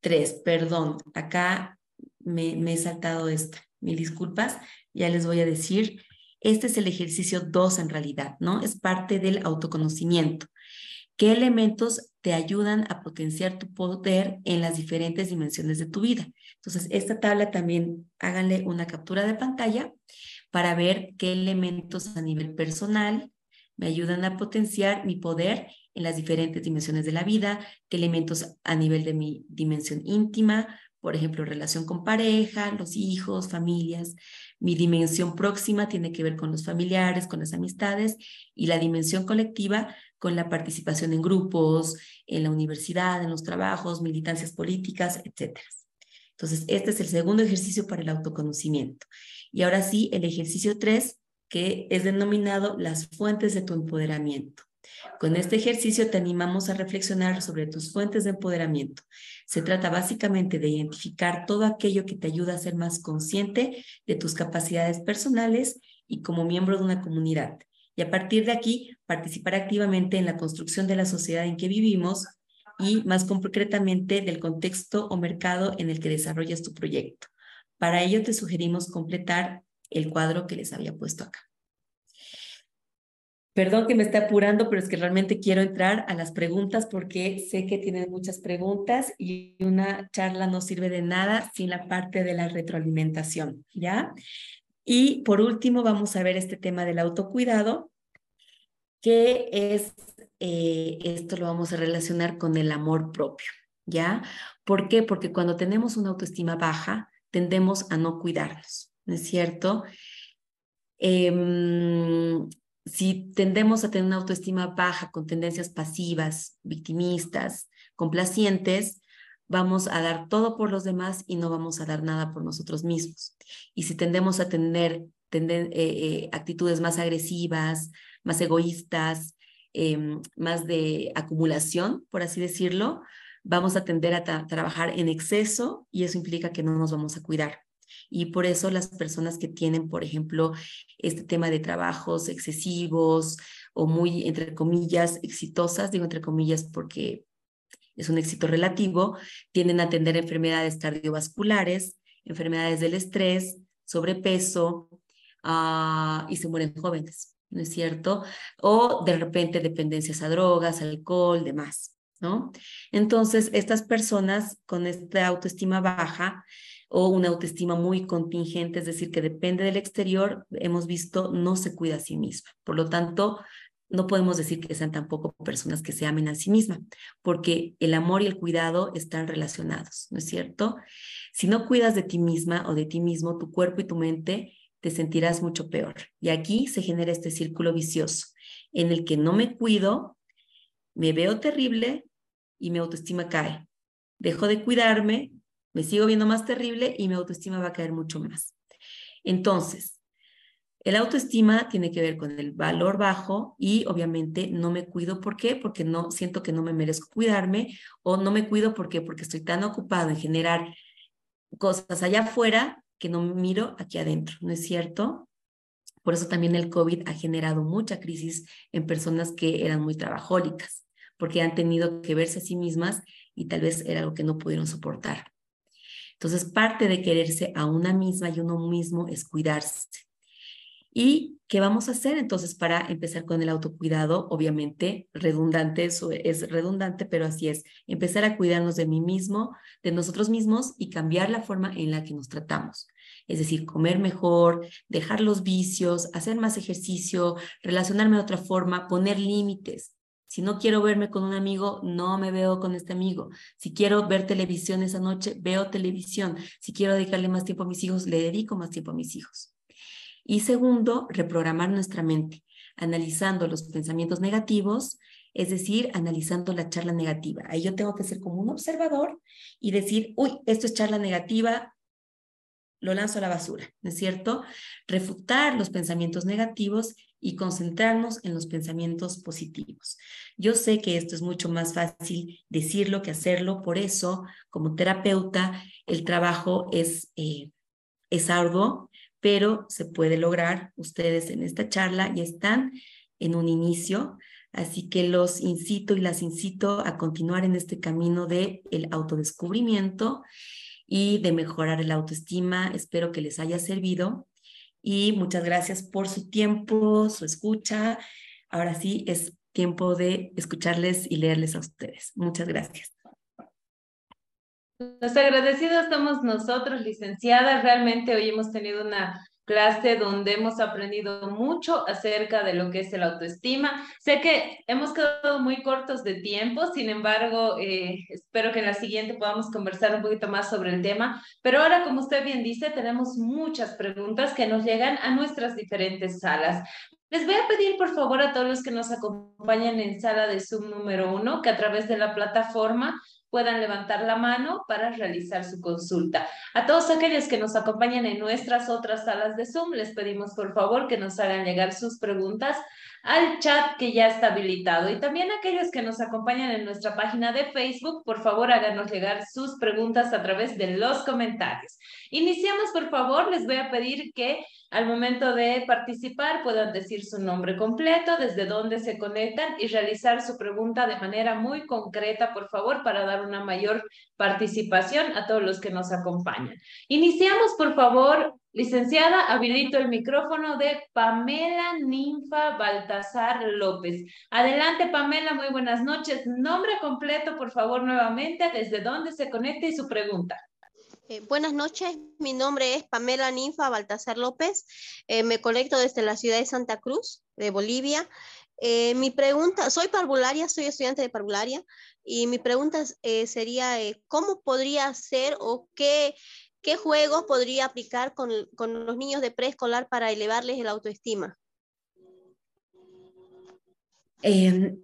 [SPEAKER 3] Tres, perdón, acá me, he saltado esta. Mil disculpas, ya les voy a decir Este es el ejercicio 2 en realidad, ¿no? Es parte del autoconocimiento. ¿Qué elementos te ayudan a potenciar tu poder en las diferentes dimensiones de tu vida? Entonces, esta tabla también háganle una captura de pantalla para ver qué elementos a nivel personal me ayudan a potenciar mi poder en las diferentes dimensiones de la vida, qué elementos a nivel de mi dimensión íntima, por ejemplo, relación con pareja, los hijos, familias. Mi dimensión próxima tiene que ver con los familiares, con las amistades y la dimensión colectiva con la participación en grupos, en la universidad, en los trabajos, militancias políticas, etc. Entonces, este es el segundo ejercicio para el autoconocimiento. Y ahora sí, el ejercicio 3, que es denominado las fuentes de tu empoderamiento. Con este ejercicio te animamos a reflexionar sobre tus fuentes de empoderamiento. Se trata básicamente de identificar todo aquello que te ayuda a ser más consciente de tus capacidades personales y como miembro de una comunidad. Y a partir de aquí, participar activamente en la construcción de la sociedad en que vivimos y más concretamente del contexto o mercado en el que desarrollas tu proyecto. Para ello te sugerimos completar el cuadro que les había puesto acá. Perdón que me esté apurando, pero es que realmente quiero entrar a las preguntas porque sé que tienen muchas preguntas y una charla no sirve de nada sin la parte de la retroalimentación, ¿ya? Y por último vamos a ver este tema del autocuidado, que es, eh, esto lo vamos a relacionar con el amor propio, ¿ya? ¿Por qué? Porque cuando tenemos una autoestima baja, tendemos a no cuidarnos, ¿no es cierto? Eh, si tendemos a tener una autoestima baja con tendencias pasivas, victimistas, complacientes, vamos a dar todo por los demás y no vamos a dar nada por nosotros mismos. Y si tendemos a tener eh, eh, actitudes más agresivas, más egoístas, em, más de acumulación, por así decirlo, vamos a tender a trabajar en exceso y eso implica que no nos vamos a cuidar. Y por eso las personas que tienen, por ejemplo, este tema de trabajos excesivos o muy, entre comillas, exitosas, digo entre comillas porque es un éxito relativo, tienden a tener enfermedades cardiovasculares, enfermedades del estrés, sobrepeso uh, y se mueren jóvenes, ¿no es cierto? O de repente dependencias a drogas, alcohol, demás, ¿no? Entonces, estas personas con esta autoestima baja o una autoestima muy contingente, es decir, que depende del exterior, hemos visto, no se cuida a sí misma. Por lo tanto, no podemos decir que sean tampoco personas que se amen a sí misma, porque el amor y el cuidado están relacionados, ¿no es cierto? Si no cuidas de ti misma o de ti mismo, tu cuerpo y tu mente, te sentirás mucho peor. Y aquí se genera este círculo vicioso en el que no me cuido, me veo terrible y mi autoestima cae. Dejo de cuidarme, me sigo viendo más terrible y mi autoestima va a caer mucho más. Entonces, el autoestima tiene que ver con el valor bajo y obviamente no me cuido. ¿Por qué? Porque no siento que no me merezco cuidarme o no me cuido ¿por porque estoy tan ocupado en generar cosas allá afuera que no miro aquí adentro, ¿no es cierto? Por eso también el COVID ha generado mucha crisis en personas que eran muy trabajólicas, porque han tenido que verse a sí mismas y tal vez era algo que no pudieron soportar. Entonces, parte de quererse a una misma y uno mismo es cuidarse. ¿Y qué vamos a hacer entonces para empezar con el autocuidado? Obviamente, redundante, eso es redundante, pero así es. Empezar a cuidarnos de mí mismo, de nosotros mismos y cambiar la forma en la que nos tratamos. Es decir, comer mejor, dejar los vicios, hacer más ejercicio, relacionarme de otra forma, poner límites. Si no quiero verme con un amigo, no me veo con este amigo. Si quiero ver televisión esa noche, veo televisión. Si quiero dedicarle más tiempo a mis hijos, le dedico más tiempo a mis hijos. Y segundo, reprogramar nuestra mente, analizando los pensamientos negativos, es decir, analizando la charla negativa. Ahí yo tengo que ser como un observador y decir, uy, esto es charla negativa, lo lanzo a la basura, ¿no es cierto? Refutar los pensamientos negativos y concentrarnos en los pensamientos positivos. Yo sé que esto es mucho más fácil decirlo que hacerlo, por eso como terapeuta el trabajo es, eh, es arduo, pero se puede lograr. Ustedes en esta charla ya están en un inicio, así que los incito y las incito a continuar en este camino de el autodescubrimiento y de mejorar la autoestima. Espero que les haya servido y muchas gracias por su tiempo, su escucha. Ahora sí es tiempo de escucharles y leerles a ustedes. Muchas gracias.
[SPEAKER 1] Los agradecidos estamos nosotros, licenciada. Realmente hoy hemos tenido una clase donde hemos aprendido mucho acerca de lo que es el autoestima. Sé que hemos quedado muy cortos de tiempo, sin embargo, eh, espero que en la siguiente podamos conversar un poquito más sobre el tema. Pero ahora, como usted bien dice, tenemos muchas preguntas que nos llegan a nuestras diferentes salas. Les voy a pedir, por favor, a todos los que nos acompañan en sala de Zoom número uno, que a través de la plataforma puedan levantar la mano para realizar su consulta. A todos aquellos que nos acompañan en nuestras otras salas de Zoom, les pedimos por favor que nos hagan llegar sus preguntas al chat que ya está habilitado. Y también aquellos que nos acompañan en nuestra página de Facebook, por favor háganos llegar sus preguntas a través de los comentarios. Iniciamos, por favor, les voy a pedir que al momento de participar puedan decir su nombre completo, desde dónde se conectan y realizar su pregunta de manera muy concreta, por favor, para dar una mayor participación a todos los que nos acompañan. Iniciamos, por favor, licenciada, habilito el micrófono de Pamela Ninfa Baltasar López. Adelante, Pamela, muy buenas noches. Nombre completo, por favor, nuevamente, desde dónde se conecta y su pregunta.
[SPEAKER 4] Eh, buenas noches, mi nombre es Pamela Ninfa Baltasar López. Eh, me conecto desde la ciudad de Santa Cruz, de Bolivia. Eh, mi pregunta, soy parvularia, soy estudiante de parvularia, y mi pregunta sería, ¿cómo podría ser o qué, qué juegos podría aplicar con, con los niños de preescolar para elevarles el autoestima?
[SPEAKER 3] Em,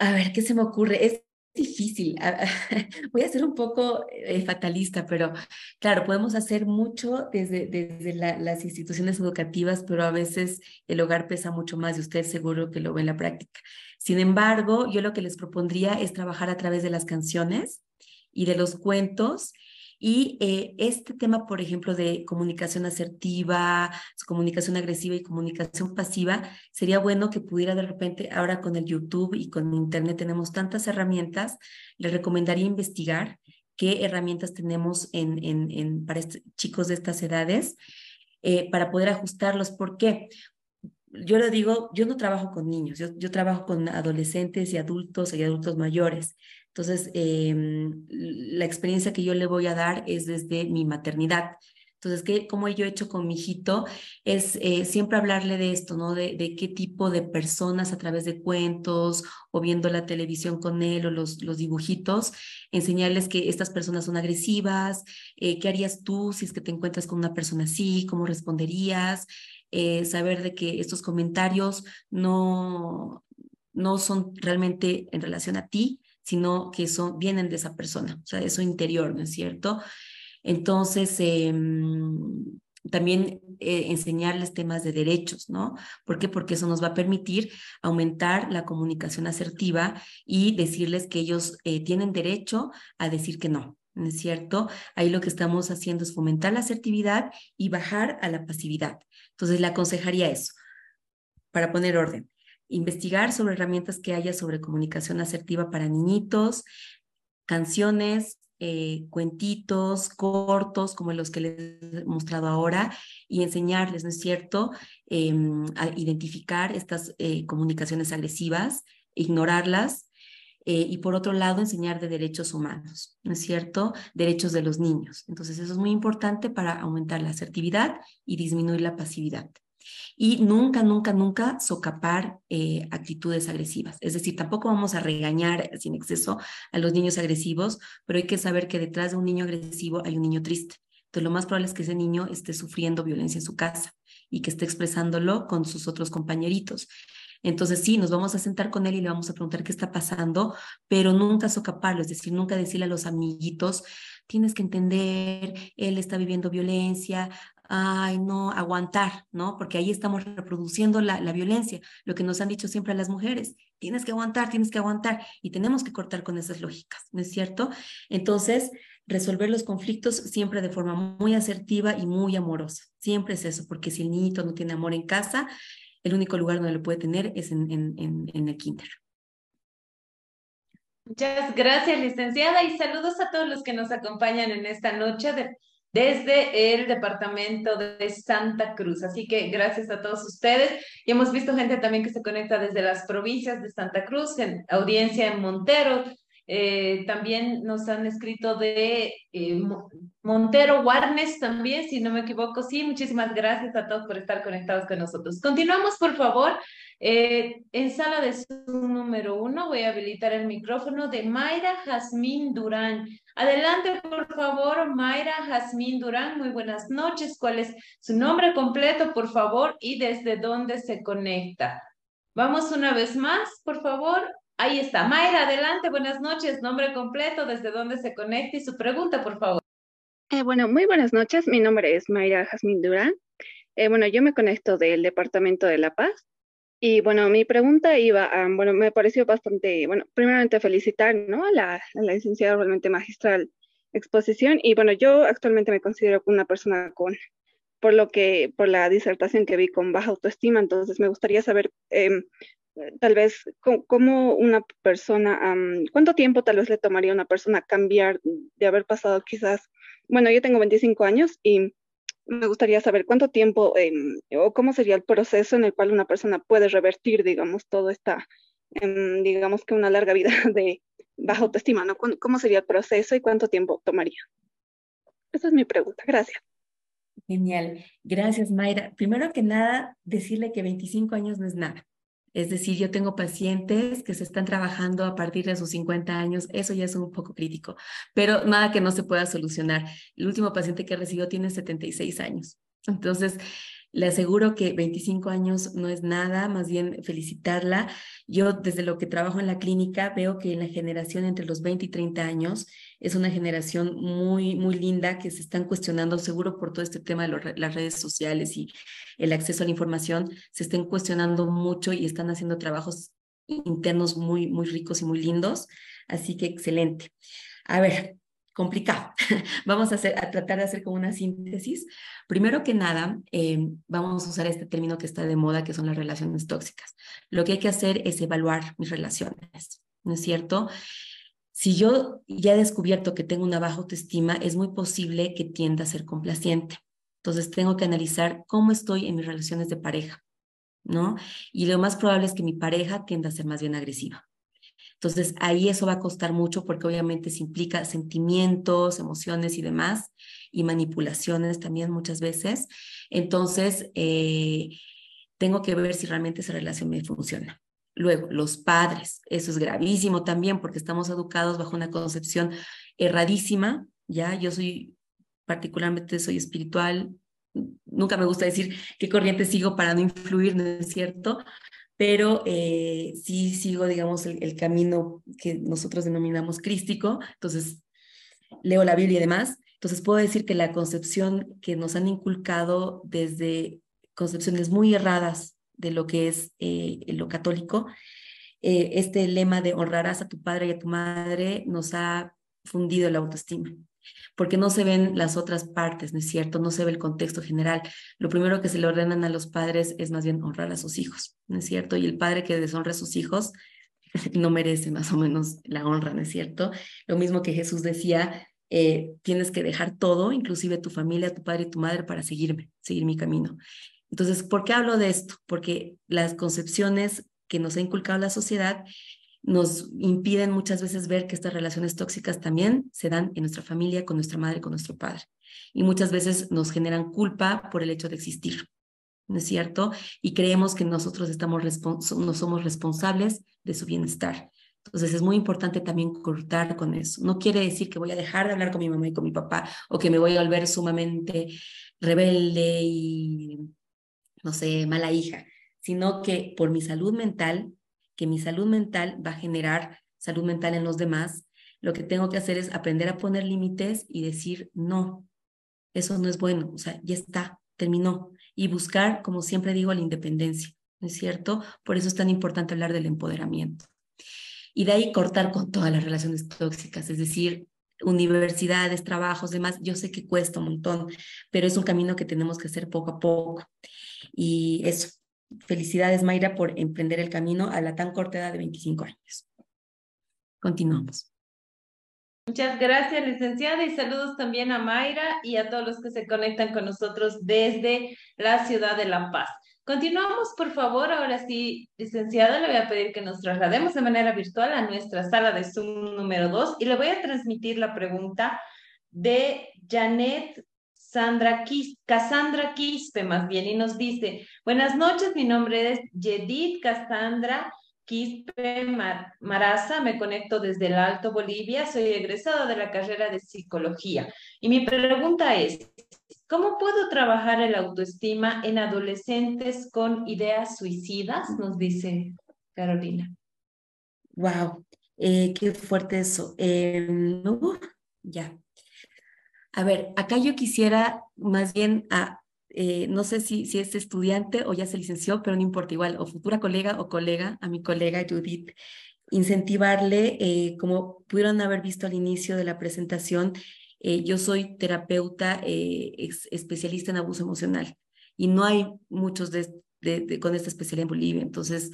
[SPEAKER 3] a ver, ¿qué se me ocurre? Es difícil. <laughs> Voy a ser un poco eh, fatalista, pero claro, podemos hacer mucho desde, desde las instituciones educativas, pero a veces el hogar pesa mucho más y usted seguro que lo ve en la práctica. Sin embargo, yo lo que les propondría es trabajar a través de las canciones y de los cuentos y eh, este tema, por ejemplo, de comunicación asertiva, comunicación agresiva y comunicación pasiva, sería bueno que pudiera de repente, ahora con el YouTube y con Internet tenemos tantas herramientas, le recomendaría investigar qué herramientas tenemos en, en, en para chicos de estas edades eh, para poder ajustarlos. ¿Por qué? Yo le digo, yo no trabajo con niños, yo trabajo con adolescentes y adultos y adultos mayores. Entonces, em, la experiencia que yo le voy a dar es desde mi maternidad. Entonces, ¿qué, como yo he hecho con mi hijito? Es eh, siempre hablarle de esto, ¿no? De, qué tipo de personas a través de cuentos o viendo la televisión con él o los, los dibujitos, enseñarles que estas personas son agresivas, eh, qué harías tú si es que te encuentras con una persona así, cómo responderías, eh, saber de que estos comentarios no, no son realmente en relación a ti, sino que son, vienen de esa persona, o sea, de su interior, ¿no es cierto? Entonces, em, también eh, enseñarles temas de derechos, ¿no? ¿Por qué? Porque eso nos va a permitir aumentar la comunicación asertiva y decirles que ellos eh, tienen derecho a decir que no, ¿no es cierto? Ahí lo que estamos haciendo es fomentar la asertividad y bajar a la pasividad. Entonces, le aconsejaría eso, para poner orden investigar sobre herramientas que haya sobre comunicación asertiva para niñitos, canciones, eh, cuentitos cortos como los que les he mostrado ahora y enseñarles, ¿no es cierto?, em, a identificar estas eh, comunicaciones agresivas, ignorarlas eh, y por otro lado enseñar de derechos humanos, ¿no es cierto?, derechos de los niños. Entonces eso es muy importante para aumentar la asertividad y disminuir la pasividad y nunca, nunca, nunca socapar eh, actitudes agresivas. Es decir, tampoco vamos a regañar sin exceso a los niños agresivos, pero hay que saber que detrás de un niño agresivo hay un niño triste. Entonces, lo más probable es que ese niño esté sufriendo violencia en su casa y que esté expresándolo con sus otros compañeritos. Entonces, sí, nos vamos a sentar con él y le vamos a preguntar qué está pasando, pero nunca socaparlo, es decir, nunca decirle a los amiguitos, tienes que entender, él está viviendo violencia, ay, no, aguantar, ¿no? Porque ahí estamos reproduciendo la, la, violencia, lo que nos han dicho siempre las mujeres, tienes que aguantar, tienes que aguantar, y tenemos que cortar con esas lógicas, ¿no es cierto? Entonces, resolver los conflictos siempre de forma muy asertiva y muy amorosa, siempre es eso, porque si el niñito no tiene amor en casa, el único lugar donde lo puede tener es en, en, en, en el kinder.
[SPEAKER 1] Muchas gracias, licenciada, y saludos a todos los que nos acompañan en esta noche de desde el departamento de Santa Cruz. Así que gracias a todos ustedes. Y hemos visto gente también que se conecta desde las provincias de Santa Cruz, en audiencia en Montero, eh, también nos han escrito de eh, Montero Warnes también, si no me equivoco. Sí, muchísimas gracias a todos por estar conectados con nosotros. Continuamos, por favor. Eh, en sala de Zoom número uno voy a habilitar el micrófono de Mayra Jazmín Durán. Adelante, por favor, Mayra Jazmín Durán. Muy buenas noches. ¿Cuál es su nombre completo, por favor, y desde dónde se conecta? Vamos una vez más, por favor. Ahí está. Mayra, adelante, buenas noches. Nombre completo, desde dónde se conecta y su pregunta, por favor.
[SPEAKER 5] Eh, bueno, muy buenas noches. Mi nombre es Mayra Jazmín Durán. Eh, bueno, yo me conecto del Departamento de La Paz. Y bueno, mi pregunta iba a, bueno, me pareció bastante, bueno, primeramente felicitar, ¿no? A la, la licenciada realmente magistral exposición. Y bueno, yo actualmente me considero una persona con, por lo que, por la disertación que vi con baja autoestima, entonces me gustaría saber eh, tal vez, ¿cómo una persona, cuánto tiempo tal vez le tomaría a una persona cambiar de haber pasado quizás, bueno, yo tengo 25 años y me gustaría saber cuánto tiempo em, o cómo sería el proceso en el cual una persona puede revertir, digamos, todo esta, em, digamos que una larga vida <laughs> de baja autoestima, ¿no? ¿Cómo sería el proceso y cuánto tiempo tomaría? Esa es mi pregunta. Gracias.
[SPEAKER 3] Genial. Gracias, Mayra. Primero que nada, decirle que 25 años no es nada. Es decir, yo tengo pacientes que se están trabajando a partir de sus 50 años, eso ya es un poco crítico, pero nada que no se pueda solucionar. El último paciente que recibió tiene 76 años. Entonces, le aseguro que 25 años no es nada, más bien felicitarla. Yo desde lo que trabajo en la clínica veo que en la generación entre los 20 y 30 años es una generación muy, muy linda que se están cuestionando, seguro por todo este tema de las redes sociales y el acceso a la información, se estén cuestionando mucho y están haciendo trabajos internos muy, muy ricos y muy lindos. Así que excelente. A ver, complicado. <laughs> vamos a, hacer, a tratar de hacer como una síntesis. Primero que nada, eh, vamos a usar este término que está de moda, que son las relaciones tóxicas. Lo que hay que hacer es evaluar mis relaciones, ¿no es cierto? Si yo ya he descubierto que tengo una baja autoestima, es muy posible que tienda a ser complaciente. Entonces tengo que analizar cómo estoy en mis relaciones de pareja, ¿no? Y lo más probable es que mi pareja tienda a ser más bien agresiva. Entonces, ahí eso va a costar mucho porque obviamente se implica sentimientos, emociones y demás, y manipulaciones también muchas veces. Entonces, eh, tengo que ver si realmente esa relación me funciona. Luego, los padres, eso es gravísimo también porque estamos educados bajo una concepción erradísima, ¿ya? Yo soy, particularmente soy espiritual, nunca me gusta decir qué corriente sigo para no influir, ¿no es cierto? pero eh, sí sigo, digamos, el, camino que nosotros denominamos crístico, entonces leo la Biblia y demás, entonces puedo decir que la concepción que nos han inculcado desde concepciones muy erradas de lo que es eh, lo católico, eh, este lema de honrarás a tu padre y a tu madre nos ha fundido la autoestima porque no se ven las otras partes, ¿no es cierto? No se ve el contexto general. Lo primero que se le ordenan a los padres es más bien honrar a sus hijos, ¿no es cierto? Y el padre que deshonra a sus hijos <laughs> no merece más o menos la honra, ¿no es cierto? Lo mismo que Jesús decía, eh, tienes que dejar todo, inclusive tu familia, tu padre y tu madre, para seguirme, seguir mi camino. Entonces, ¿por qué hablo de esto? Porque las concepciones que nos ha inculcado la sociedad nos impiden muchas veces ver que estas relaciones tóxicas también se dan en nuestra familia, con nuestra madre, con nuestro padre. Y muchas veces nos generan culpa por el hecho de existir, ¿no es cierto? Y creemos que nosotros estamos no somos responsables de su bienestar. Entonces es muy importante también cortar con eso. No quiere decir que voy a dejar de hablar con mi mamá y con mi papá o que me voy a volver sumamente rebelde y, no sé, mala hija, sino que por mi salud mental que mi salud mental va a generar salud mental en los demás, lo que tengo que hacer es aprender a poner límites y decir, no, eso no es bueno, o sea, ya está, terminó. Y buscar, como siempre digo, la independencia, ¿no es cierto? Por eso es tan importante hablar del empoderamiento. Y de ahí cortar con todas las relaciones tóxicas, es decir, universidades, trabajos, demás, yo sé que cuesta un montón, pero es un camino que tenemos que hacer poco a poco. Y eso, Felicidades, Mayra, por emprender el camino a la tan corta edad de 25 años. Continuamos.
[SPEAKER 1] Muchas gracias, licenciada, y saludos también a Mayra y a todos los que se conectan con nosotros desde la ciudad de La Paz. Continuamos, por favor. Ahora sí, licenciada, le voy a pedir que nos traslademos de manera virtual a nuestra sala de Zoom número 2 y le voy a transmitir la pregunta de Janet Sandra Cassandra Quispe, más bien, y nos dice, buenas noches, mi nombre es Yedith Cassandra Quispe Maraza, me conecto desde el Alto Bolivia, soy egresada de la carrera de psicología. Y mi pregunta es, ¿cómo puedo trabajar el autoestima en adolescentes con ideas suicidas? Nos dice Carolina.
[SPEAKER 3] Wow, eh, qué fuerte eso. Em, ya. A ver, acá yo quisiera más bien eh, no sé si, si es estudiante o ya se licenció, pero no importa igual, o futura colega o colega, a mi colega Judith, incentivarle, eh, como pudieron haber visto al inicio de la presentación, eh, yo soy terapeuta especialista en abuso emocional y no hay muchos de, con esta especialidad en Bolivia. Entonces,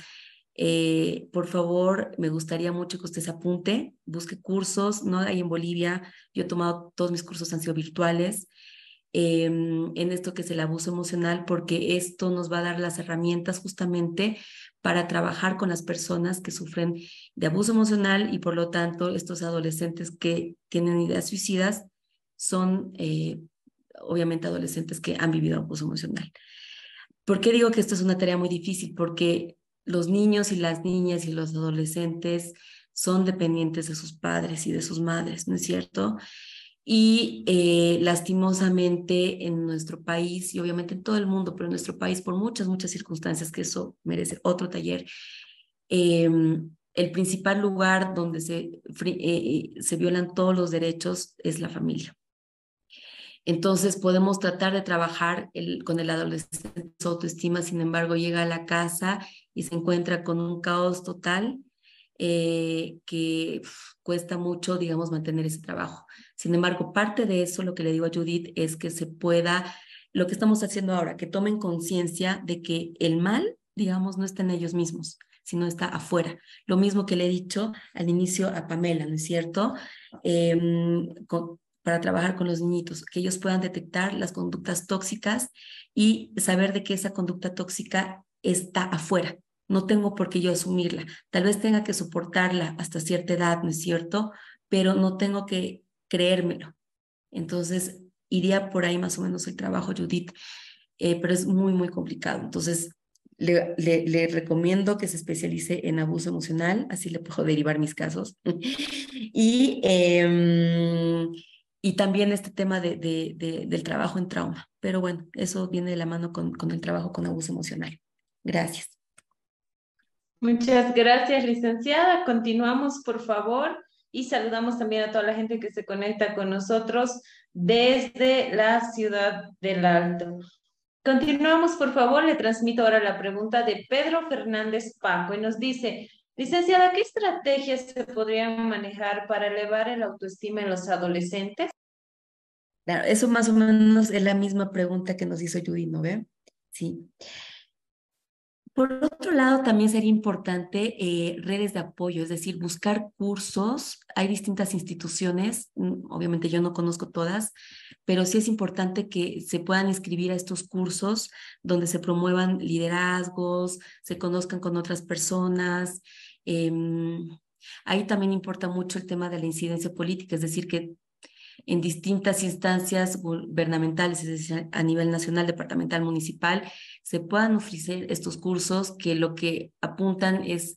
[SPEAKER 3] por favor, me gustaría mucho que usted se apunte, busque cursos, no hay en Bolivia, yo he tomado, todos mis cursos han sido virtuales, Em, en esto que es el abuso emocional, porque esto nos va a dar las herramientas justamente para trabajar con las personas que sufren de abuso emocional y por lo tanto estos adolescentes que tienen ideas suicidas son eh, obviamente adolescentes que han vivido abuso emocional. ¿Por qué digo que esto es una tarea muy difícil? Porque los niños y las niñas y los adolescentes son dependientes de sus padres y de sus madres, ¿no es cierto? Y eh, lastimosamente en nuestro país y obviamente en todo el mundo, pero en nuestro país por muchas, muchas circunstancias que eso merece otro taller, em, el principal lugar donde se, eh, eh, se violan todos los derechos es la familia. Entonces podemos tratar de trabajar con el adolescente su autoestima, sin embargo llega a la casa y se encuentra con un caos total que cuesta mucho, digamos, mantener ese trabajo. Sin embargo, parte de eso, lo que le digo a Judith, es que se pueda, lo que estamos haciendo ahora, que tomen conciencia de que el mal, digamos, no está en ellos mismos, sino está afuera. Lo mismo que le he dicho al inicio a Pamela, ¿no es cierto? Em, para trabajar con los niñitos, que ellos puedan detectar las conductas tóxicas y saber de que esa conducta tóxica está afuera. No tengo por qué yo asumirla. Tal vez tenga que soportarla hasta cierta edad, ¿no es cierto? Pero no tengo que creérmelo. Entonces, iría por ahí más o menos el trabajo, Judith, eh, pero es muy, muy complicado. Entonces, le, le, recomiendo que se especialice en abuso emocional, así le puedo derivar mis casos. <laughs> y, em, y también este tema de, de, del trabajo en trauma. Pero bueno, eso viene de la mano con, con el trabajo con abuso emocional. Gracias.
[SPEAKER 1] Muchas gracias, licenciada. Continuamos, por favor y saludamos también a toda la gente que se conecta con nosotros desde la ciudad del Alto. Continuamos, por favor, le transmito ahora la pregunta de Pedro Fernández Paco y nos dice, licenciada, ¿qué estrategias se podrían manejar para elevar el autoestima en los adolescentes?
[SPEAKER 3] Claro, eso más o menos es la misma pregunta que nos hizo Judy, ¿no ve? Sí. Por otro lado, también sería importante eh, redes de apoyo, es decir, buscar cursos. Hay distintas instituciones, mm, obviamente yo no conozco todas, pero sí es importante que se puedan inscribir a estos cursos donde se promuevan liderazgos, se conozcan con otras personas. Em, ahí también importa mucho el tema de la incidencia política, es decir, que en distintas instancias gubernamentales, es decir, a nivel nacional, departamental, municipal, se puedan ofrecer estos cursos que lo que apuntan es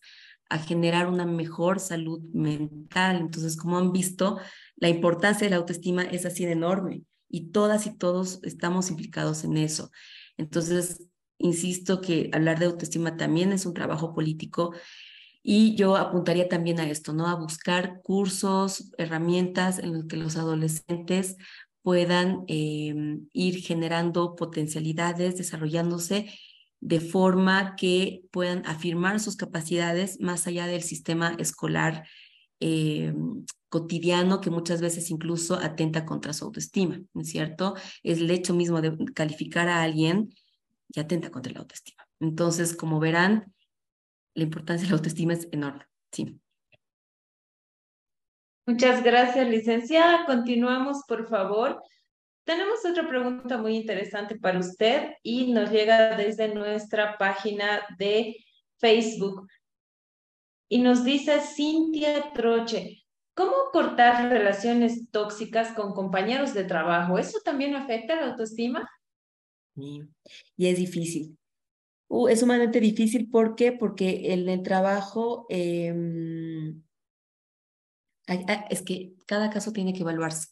[SPEAKER 3] a generar una mejor salud mental. Entonces, como han visto, la importancia de la autoestima es así de enorme y todas y todos estamos implicados en eso. Entonces, insisto que hablar de autoestima también es un trabajo político y yo apuntaría también a esto, ¿no? A buscar cursos, herramientas en los que los adolescentes puedan em, ir generando potencialidades, desarrollándose de forma que puedan afirmar sus capacidades más allá del sistema escolar em, cotidiano que muchas veces incluso atenta contra su autoestima, ¿no es cierto? Es el hecho mismo de calificar a alguien y atenta contra la autoestima. Entonces, como verán, la importancia de la autoestima es enorme. Sí.
[SPEAKER 1] Muchas gracias, licenciada. Continuamos, por favor. Tenemos otra pregunta muy interesante para usted y nos llega desde nuestra página de Facebook. Y nos dice Cintia Troche, ¿cómo cortar relaciones tóxicas con compañeros de trabajo? ¿Eso también afecta la autoestima?
[SPEAKER 3] Y es difícil. Uh, es sumamente difícil. ¿Por qué? Porque en el trabajo em, es que cada caso tiene que evaluarse,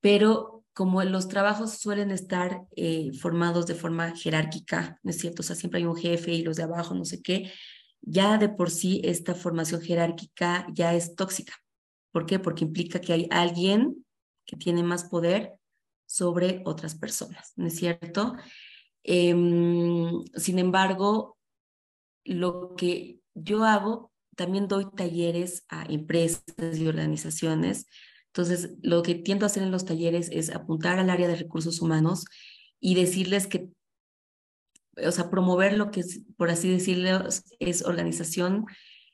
[SPEAKER 3] pero como los trabajos suelen estar eh, formados de forma jerárquica, ¿no es cierto? O sea, siempre hay un jefe y los de abajo, no sé qué, ya de por sí esta formación jerárquica ya es tóxica. ¿Por qué? Porque implica que hay alguien que tiene más poder sobre otras personas, ¿no es cierto? Em, sin embargo, lo que yo hago, también doy talleres a empresas y organizaciones. Entonces, lo que tiendo a hacer en los talleres es apuntar al área de recursos humanos y decirles que o sea, promover lo que por así decirlo, es organización,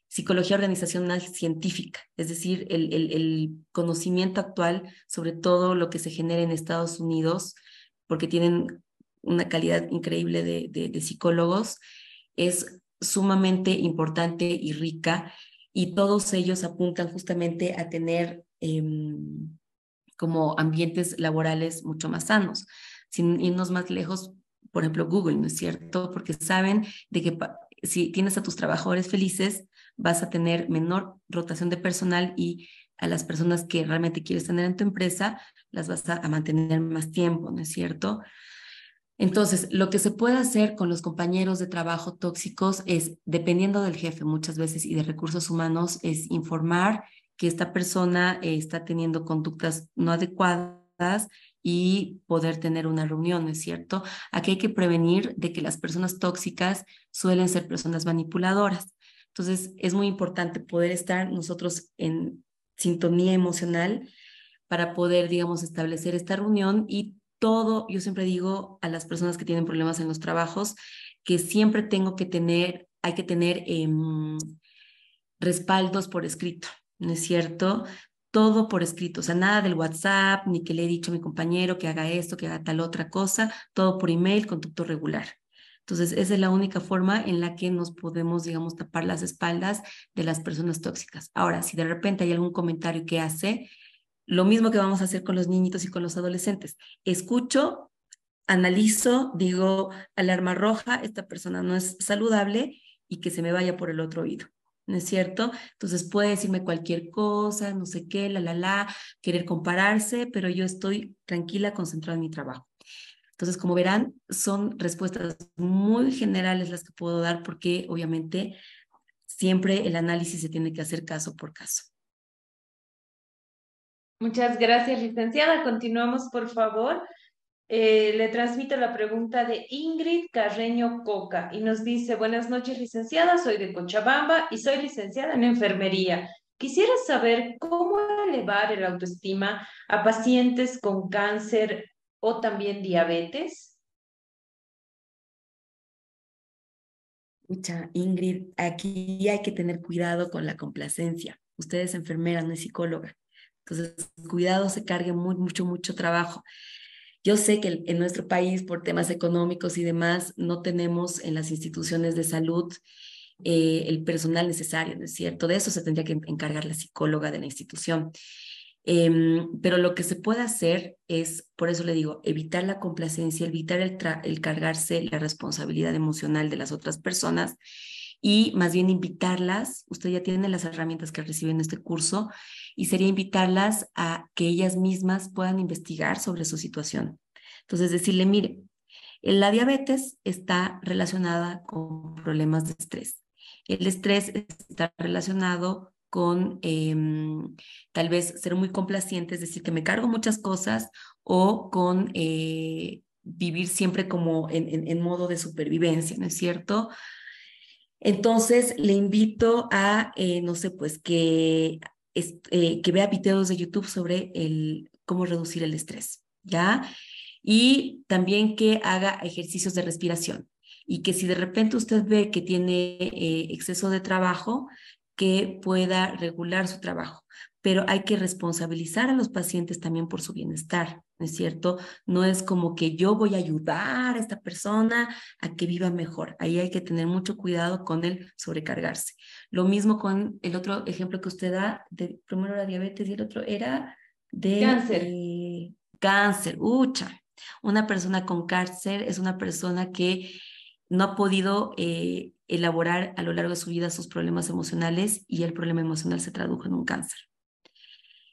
[SPEAKER 3] psicología organizacional científica, es decir, el, el, conocimiento actual sobre todo lo que se genera en Estados Unidos, porque tienen una calidad increíble de, de, psicólogos, es sumamente importante y rica, y todos ellos apuntan justamente a tener eh, como ambientes laborales mucho más sanos. Sin irnos más lejos, por ejemplo, Google, ¿no es cierto? Porque saben de que si tienes a tus trabajadores felices, vas a tener menor rotación de personal y a las personas que realmente quieres tener en tu empresa, las vas a, mantener más tiempo, ¿no es cierto? Entonces, lo que se puede hacer con los compañeros de trabajo tóxicos es, dependiendo del jefe muchas veces y de recursos humanos, es informar que esta persona eh, está teniendo conductas no adecuadas y poder tener una reunión, ¿no es cierto? Aquí hay que prevenir de que las personas tóxicas suelen ser personas manipuladoras. Entonces, es muy importante poder estar nosotros en sintonía emocional para poder, digamos, establecer esta reunión y todo, yo siempre digo a las personas que tienen problemas en los trabajos, que siempre tengo que tener, hay que tener eh, respaldos por escrito, ¿no es cierto? todo por escrito, o sea, nada del WhatsApp, ni que le he dicho a mi compañero que haga esto, que haga tal otra cosa, todo por email, conducto regular. Entonces, esa es la única forma en la que nos podemos, digamos, tapar las espaldas de las personas tóxicas. Ahora, si de repente hay algún comentario que hace, lo mismo que vamos a hacer con los niñitos y con los adolescentes, escucho, analizo, digo, alarma roja, esta persona no es saludable y que se me vaya por el otro oído. ¿no es cierto? Entonces puede decirme cualquier cosa, no sé qué, la, la, la, querer compararse, pero yo estoy tranquila, concentrada en mi trabajo. Entonces, como verán, son respuestas muy generales las que puedo dar porque obviamente siempre el análisis se tiene que hacer caso por caso.
[SPEAKER 1] Muchas gracias, licenciada. Continuamos, por favor. Eh, le transmito la pregunta de Ingrid Carreño Coca y nos dice, buenas noches licenciada, soy de Cochabamba y soy licenciada en enfermería. Quisiera saber cómo elevar el autoestima a pacientes con cáncer o también diabetes.
[SPEAKER 3] Mucha Ingrid, aquí hay que tener cuidado con la complacencia. Usted es enfermera, no es psicóloga. Entonces, cuidado, se cargue mucho, mucho trabajo. Yo sé que en nuestro país, por temas económicos y demás, no tenemos en las instituciones de salud eh, el personal necesario, ¿no es cierto? De eso se tendría que encargar la psicóloga de la institución. Eh, pero lo que se puede hacer es, por eso le digo, evitar la complacencia, evitar el, el cargarse la responsabilidad emocional de las otras personas y más bien invitarlas, usted ya tiene las herramientas que recibe en este curso, y sería invitarlas a que ellas mismas puedan investigar sobre su situación. Entonces, decirle, mire, la diabetes está relacionada con problemas de estrés. El estrés está relacionado con eh, tal vez ser muy complaciente, es decir, que me cargo muchas cosas o con eh, vivir siempre como en, en, en, modo de supervivencia, ¿no es cierto? Entonces, le invito a, eh, no sé, pues que, eh, que vea videos de YouTube sobre el, cómo reducir el estrés, ¿ya? Y también que haga ejercicios de respiración y que si de repente usted ve que tiene eh, exceso de trabajo, que pueda regular su trabajo. pero hay que responsabilizar a los pacientes también por su bienestar, ¿no es cierto? No es como que yo voy a ayudar a esta persona a que viva mejor. Ahí hay que tener mucho cuidado con el sobrecargarse. Lo mismo con el otro ejemplo que usted da, de, primero la diabetes y el otro era de
[SPEAKER 1] cáncer.
[SPEAKER 3] Eh, cáncer, ucha. Una persona con cáncer es una persona que no ha podido eh, elaborar a lo largo de su vida sus problemas emocionales y el problema emocional se tradujo en un cáncer.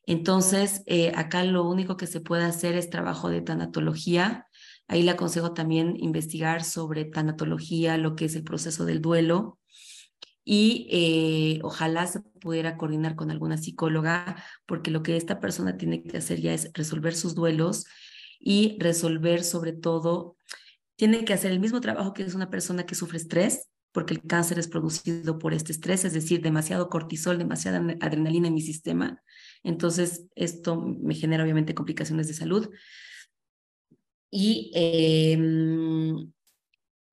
[SPEAKER 3] Entonces, eh, acá lo único que se puede hacer es trabajo de tanatología. Ahí le aconsejo también investigar sobre tanatología, lo que es el proceso del duelo. Y eh, ojalá se pudiera coordinar con alguna psicóloga, porque lo que esta persona tiene que hacer ya es resolver sus duelos y resolver sobre todo, tiene que hacer el mismo trabajo que es una persona que sufre estrés, porque el cáncer es producido por este estrés, es decir, demasiado cortisol, demasiada adrenalina en mi sistema. Entonces, esto me genera obviamente complicaciones de salud. Y em,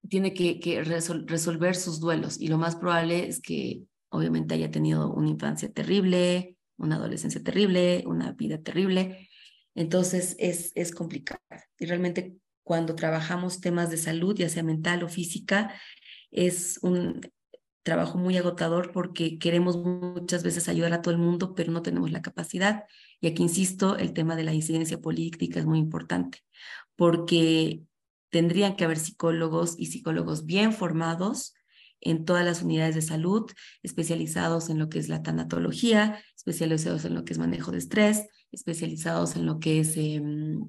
[SPEAKER 3] tiene que, resolver sus duelos. Y lo más probable es que obviamente haya tenido una infancia terrible, una adolescencia terrible, una vida terrible. Entonces, es, es complicado. Y realmente cuando trabajamos temas de salud, ya sea mental o física, es un trabajo muy agotador porque queremos muchas veces ayudar a todo el mundo, pero no tenemos la capacidad. Y aquí insisto, el tema de la incidencia política es muy importante, porque tendrían que haber psicólogos y psicólogos bien formados en todas las unidades de salud, especializados en lo que es la tanatología, especializados en lo que es manejo de estrés, especializados en lo que es em,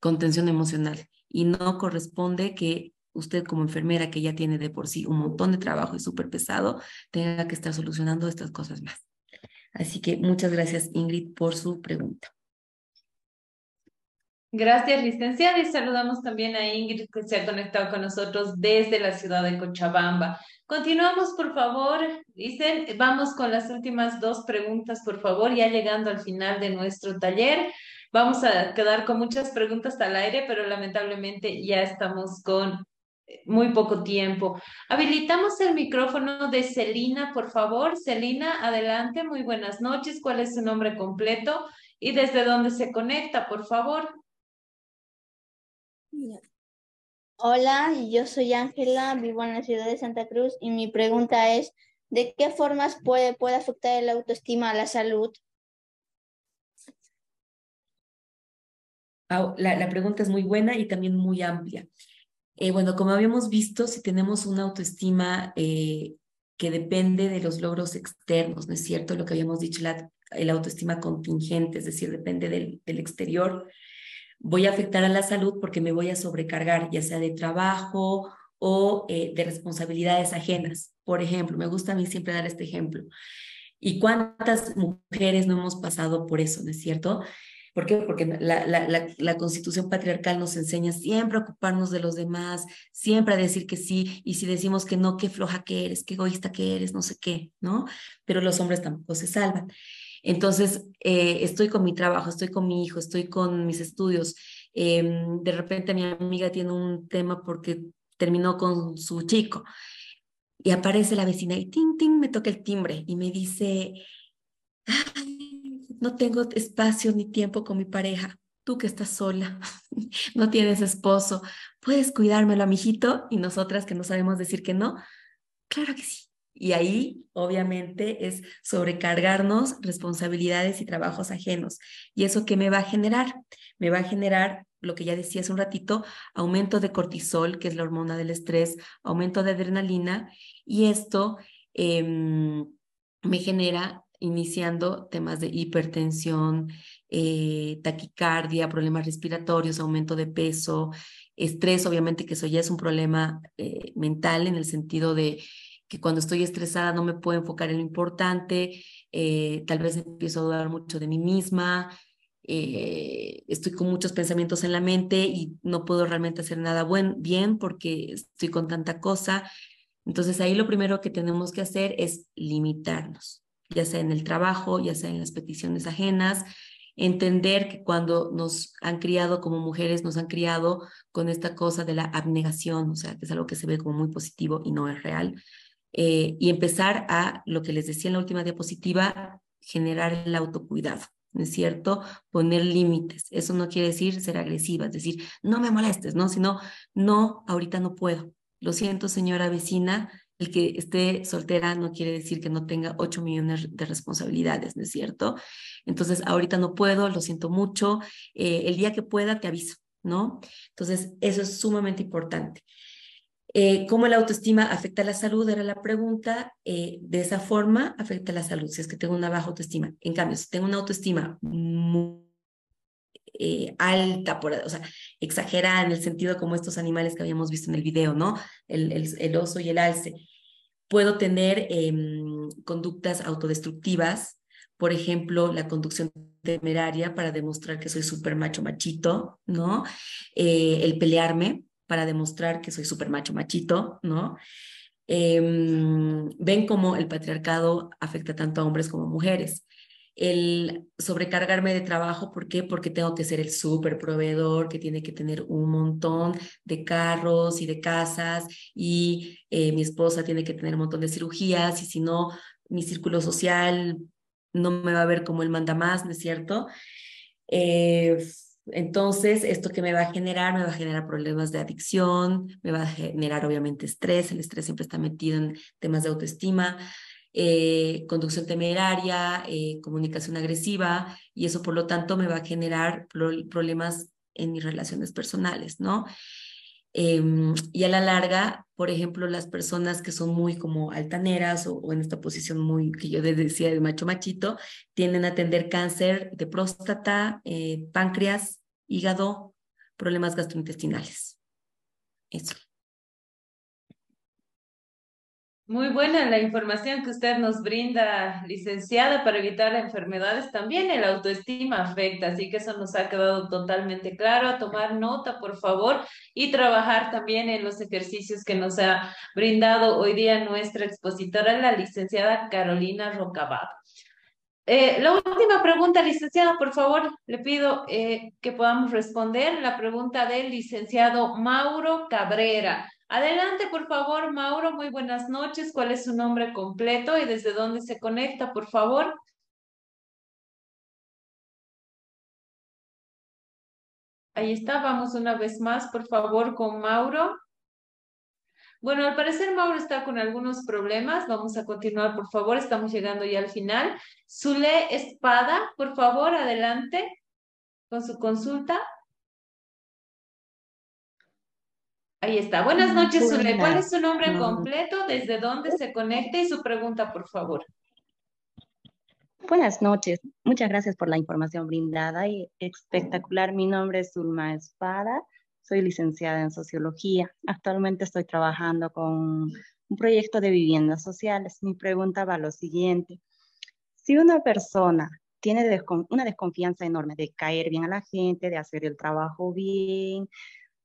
[SPEAKER 3] contención emocional. Y no corresponde que usted como enfermera que ya tiene de por sí un montón de trabajo y súper pesado, tenga que estar solucionando estas cosas más. Así que muchas gracias Ingrid por su pregunta.
[SPEAKER 1] Gracias, licenciada. Y saludamos también a Ingrid, que se ha conectado con nosotros desde la ciudad de Cochabamba. Continuamos, por favor. Dicen, vamos con las últimas dos preguntas, por favor, ya llegando al final de nuestro taller. Vamos a quedar con muchas preguntas al aire, pero lamentablemente ya estamos con muy poco tiempo. Habilitamos el micrófono de Celina, por favor. Celina, adelante, muy buenas noches. ¿Cuál es su nombre completo y desde dónde se conecta, por favor?
[SPEAKER 6] Hola, yo soy Ángela, vivo en la ciudad de Santa Cruz y mi pregunta es, ¿de qué formas puede, puede afectar la autoestima a la salud?
[SPEAKER 3] La, la pregunta es muy buena y también muy amplia. Eh, bueno, como habíamos visto, si tenemos una autoestima eh, que depende de los logros externos, ¿no es cierto? Lo que habíamos dicho, la, autoestima contingente, es decir, depende del, exterior, voy a afectar a la salud porque me voy a sobrecargar, ya sea de trabajo o eh, de responsabilidades ajenas. Por ejemplo, me gusta a mí siempre dar este ejemplo. ¿Y cuántas mujeres no hemos pasado por eso, no es cierto? ¿Por qué? Porque la, la, la, constitución patriarcal nos enseña siempre a ocuparnos de los demás, siempre a decir que sí, y si decimos que no, qué floja que eres, qué egoísta que eres, no sé qué, ¿no? Pero los hombres tampoco se salvan. Entonces, eh, estoy con mi trabajo, estoy con mi hijo, estoy con mis estudios. Em, de repente mi amiga tiene un tema porque terminó con su chico y aparece la vecina y ting, ting, me toca el timbre y me dice, no tengo espacio ni tiempo con mi pareja. Tú que estás sola, <laughs> no tienes esposo, ¿puedes cuidármelo a mi hijito? Y nosotras que no sabemos decir que no, claro que sí. Y ahí, obviamente, es sobrecargarnos responsabilidades y trabajos ajenos. ¿Y eso qué me va a generar? Me va a generar lo que ya decía hace un ratito, aumento de cortisol, que es la hormona del estrés, aumento de adrenalina, y esto em, me genera iniciando temas de hipertensión, eh, taquicardia, problemas respiratorios, aumento de peso, estrés, obviamente que eso ya es un problema eh, mental en el sentido de que cuando estoy estresada no me puedo enfocar en lo importante, eh, tal vez empiezo a dudar mucho de mí misma, estoy con muchos pensamientos en la mente y no puedo realmente hacer nada buen, bien porque estoy con tanta cosa. Entonces ahí lo primero que tenemos que hacer es limitarnos ya sea en el trabajo, ya sea en las peticiones ajenas, entender que cuando nos han criado como mujeres, nos han criado con esta cosa de la abnegación, o sea, que es algo que se ve como muy positivo y no es real, eh, y empezar a, lo que les decía en la última diapositiva, generar el autocuidado. ¿no es cierto? Poner límites. Eso no quiere decir ser agresiva, es decir, no me molestes, ¿no? Sino, no, ahorita no puedo. Lo siento, señora vecina, el que esté soltera no quiere decir que no tenga 8 millones de responsabilidades, ¿no es cierto? Entonces, ahorita no puedo, lo siento mucho, eh, el día que pueda te aviso, ¿no? Entonces, eso es sumamente importante. Eh, ¿Cómo la autoestima afecta la salud? Era la pregunta. Eh, de esa forma afecta la salud, si es que tengo una baja autoestima. En cambio, si tengo una autoestima muy eh, alta, o sea, exagerada en el sentido como estos animales que habíamos visto en el video, ¿no? El, el, oso y el alce. Puedo tener em, conductas autodestructivas, por ejemplo, la conducción temeraria para demostrar que soy súper macho machito, ¿no? Eh, el pelearme para demostrar que soy súper macho machito, ¿no? Em, ven cómo el patriarcado afecta tanto a hombres como a mujeres el sobrecargarme de trabajo, ¿por qué? Porque tengo que ser el súper proveedor que tiene que tener un montón de carros y de casas y eh, mi esposa tiene que tener un montón de cirugías y si no, mi círculo social no me va a ver como él manda más, ¿no es cierto? Eh, entonces, esto que me va a generar, me va a generar problemas de adicción, me va a generar obviamente estrés, el estrés siempre está metido en temas de autoestima, eh, conducción temeraria, eh, comunicación agresiva, y eso por lo tanto me va a generar problemas en mis relaciones personales, ¿no? Em, y a la larga, por ejemplo, las personas que son muy como altaneras o, en esta posición muy que yo decía de macho machito, tienden a tener cáncer de próstata, eh, páncreas, hígado, problemas gastrointestinales. Eso.
[SPEAKER 1] Muy buena la información que usted nos brinda, licenciada, para evitar enfermedades. También el autoestima afecta, así que eso nos ha quedado totalmente claro. A tomar nota, por favor, y trabajar también en los ejercicios que nos ha brindado hoy día nuestra expositora, la licenciada Carolina Rocabado. Eh, la última pregunta, licenciada, por favor, le pido eh, que podamos responder la pregunta del licenciado Mauro Cabrera. Adelante, por favor, Mauro. Muy buenas noches. ¿Cuál es su nombre completo y desde dónde se conecta, por favor? Ahí está. Vamos una vez más, por favor, con Mauro. Bueno, al parecer Mauro está con algunos problemas. Vamos a continuar, por favor. Estamos llegando ya al final. Zule Espada, por favor, adelante con su consulta. Ahí está. Buenas noches, Zule. ¿Cuál es su nombre completo? ¿Desde dónde se conecta? Y su pregunta, por favor.
[SPEAKER 7] Buenas noches. Muchas gracias por la información brindada y espectacular. Mi nombre es Zulma Espada. Soy licenciada en sociología. Actualmente estoy trabajando con un proyecto de viviendas sociales. Mi pregunta va a lo siguiente. Si una persona tiene una desconfianza enorme de caer bien a la gente, de hacer el trabajo bien,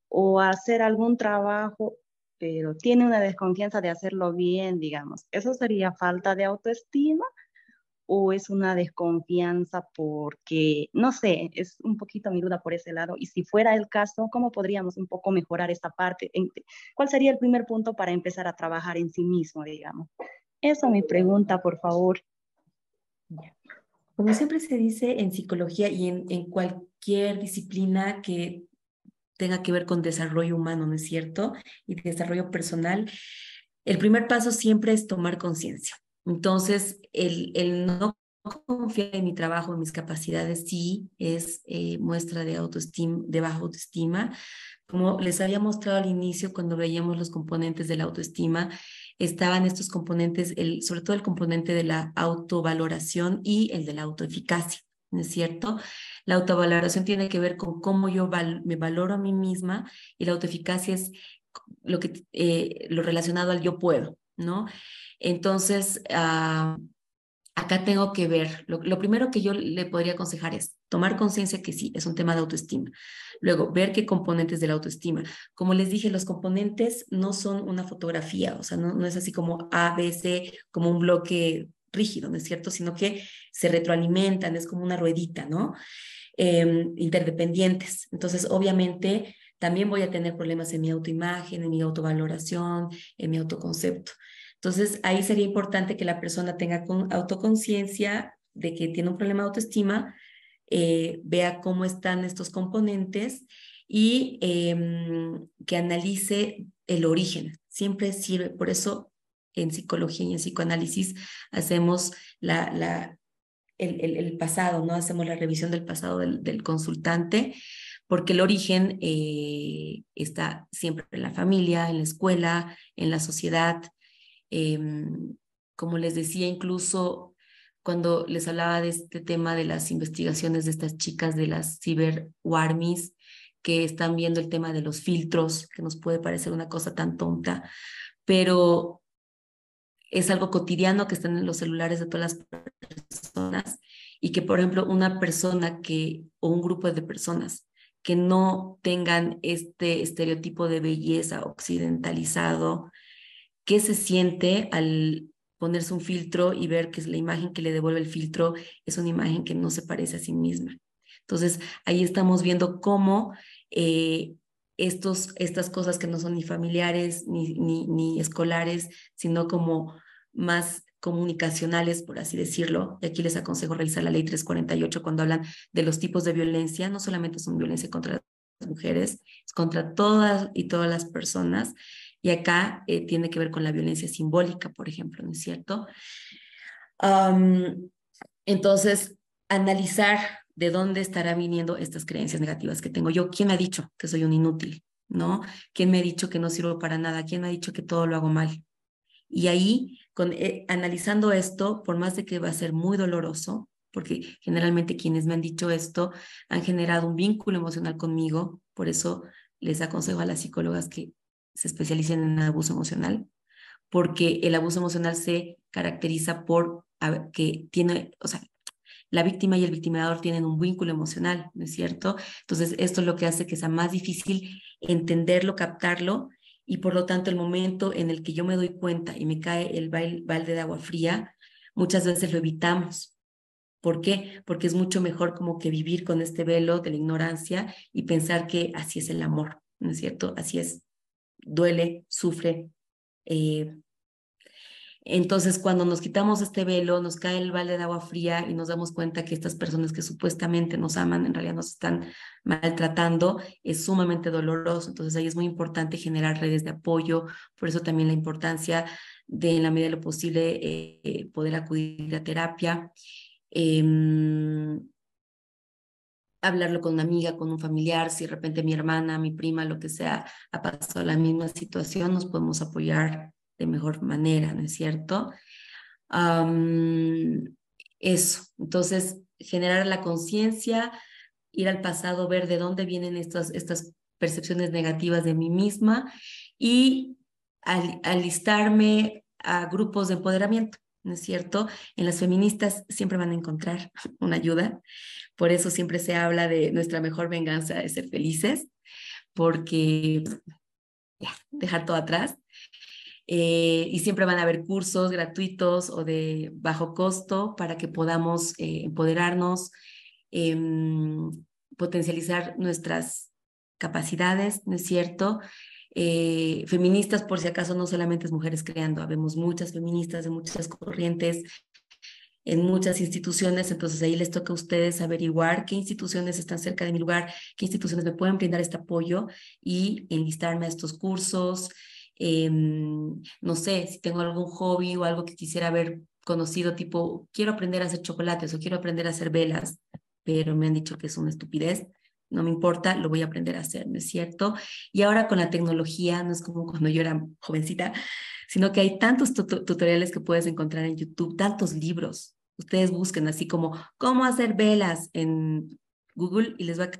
[SPEAKER 7] o hacer algún trabajo, pero tiene una desconfianza de hacerlo bien, digamos. ¿Eso sería falta de autoestima o es una desconfianza porque, no sé, es un poquito mi duda por ese lado? Y si fuera el caso, ¿cómo podríamos un poco mejorar esta parte? ¿Cuál sería el primer punto para empezar a trabajar en sí mismo, digamos? Eso mi pregunta, por favor.
[SPEAKER 3] Como siempre se dice en psicología y en, en cualquier disciplina que tenga que ver con desarrollo humano, ¿no es cierto? Y desarrollo personal, el primer paso siempre es tomar conciencia. Entonces, el, no confiar en mi trabajo, en mis capacidades, sí es eh, muestra de autoestima, de baja autoestima. Como les había mostrado al inicio, cuando veíamos los componentes de la autoestima, estaban estos componentes, el, sobre todo el componente de la autovaloración y el de la autoeficacia. ¿No es cierto? La autovaloración tiene que ver con cómo yo me valoro a mí misma y la autoeficacia es lo, que, eh, lo relacionado al yo puedo, ¿no? Entonces, ah, acá tengo que ver, lo, primero que yo le podría aconsejar es tomar conciencia que sí, es un tema de autoestima. Luego, ver qué componentes de la autoestima. Como les dije, los componentes no son una fotografía, o sea, no, no es así como A, B, C, como un bloque rígido, ¿no es cierto? Sino que se retroalimentan, es como una ruedita, ¿no? Em, interdependientes. Entonces, obviamente, también voy a tener problemas en mi autoimagen, en mi autovaloración, en mi autoconcepto. Entonces, ahí sería importante que la persona tenga con autoconciencia, de que tiene un problema de autoestima, eh, vea cómo están estos componentes y em, que analice el origen. Siempre sirve, por eso en psicología y en psicoanálisis hacemos la, la, el, el, pasado, ¿no? Hacemos la revisión del pasado del, del consultante, porque el origen eh, está siempre en la familia, en la escuela, en la sociedad. Em, como les decía, incluso cuando les hablaba de este tema de las investigaciones de estas chicas de las ciber warmis que están viendo el tema de los filtros, que nos puede parecer una cosa tan tonta, pero es algo cotidiano que está en los celulares de todas las personas y que, por ejemplo, una persona que o un grupo de personas que no tengan este estereotipo de belleza occidentalizado, ¿qué se siente al ponerse un filtro y ver que es la imagen que le devuelve el filtro es una imagen que no se parece a sí misma? Entonces, ahí estamos viendo cómo eh, estos, estas cosas que no son ni familiares ni, ni, ni escolares, sino como más comunicacionales, por así decirlo. Y aquí les aconsejo revisar la ley 348 cuando hablan de los tipos de violencia. No solamente son violencia contra las mujeres, es contra todas y todas las personas. Y acá eh, tiene que ver con la violencia simbólica, por ejemplo, ¿no es cierto? entonces, analizar de dónde estará viniendo estas creencias negativas que tengo yo. ¿Quién me ha dicho que soy un inútil? ¿No? ¿Quién me ha dicho que no sirvo para nada? ¿Quién me ha dicho que todo lo hago mal? Y ahí, con, eh, analizando esto, por más de que va a ser muy doloroso, porque generalmente quienes me han dicho esto han generado un vínculo emocional conmigo, por eso les aconsejo a las psicólogas que se especialicen en abuso emocional, porque el abuso emocional se caracteriza por que tiene, o sea, la víctima y el victimador tienen un vínculo emocional, ¿no es cierto? Entonces, esto es lo que hace que sea más difícil entenderlo, captarlo, y por lo tanto el momento en el que yo me doy cuenta y me cae el balde de agua fría, muchas veces lo evitamos. ¿Por qué? Porque es mucho mejor como que vivir con este velo de la ignorancia y pensar que así es el amor, ¿no es cierto? Así es. Duele, sufre, eh, entonces, cuando nos quitamos este velo, nos cae el balde de agua fría y nos damos cuenta que estas personas que supuestamente nos aman, en realidad nos están maltratando, es sumamente doloroso. Entonces, ahí es muy importante generar redes de apoyo. Por eso también la importancia de, en la medida de lo posible, eh, poder acudir a terapia. Em, hablarlo con una amiga, con un familiar, si de repente mi hermana, mi prima, lo que sea, ha pasado la misma situación, nos podemos apoyar de mejor manera, ¿no es cierto? eso, entonces generar la conciencia, ir al pasado, ver de dónde vienen estas, estas percepciones negativas de mí misma y alistarme a grupos de empoderamiento, ¿no es cierto? En las feministas siempre van a encontrar <laughs> una ayuda, por eso siempre se habla de nuestra mejor venganza de ser felices, porque dejar todo atrás eh, y siempre van a haber cursos gratuitos o de bajo costo para que podamos eh, empoderarnos, em, potencializar nuestras capacidades, ¿no es cierto? Eh, feministas, por si acaso, no solamente es mujeres creando, habemos muchas feministas de muchas corrientes, en muchas instituciones, entonces ahí les toca a ustedes averiguar qué instituciones están cerca de mi lugar, qué instituciones me pueden brindar este apoyo y enlistarme a estos cursos, Em, no sé, si tengo algún hobby o algo que quisiera haber conocido, tipo, quiero aprender a hacer chocolates o quiero aprender a hacer velas, pero me han dicho que es una estupidez, no me importa, lo voy a aprender a hacer, ¿no es cierto? Y ahora con la tecnología, no es como cuando yo era jovencita, sino que hay tantos tutoriales que puedes encontrar en YouTube, tantos libros. Ustedes busquen así como cómo hacer velas en Google y les va a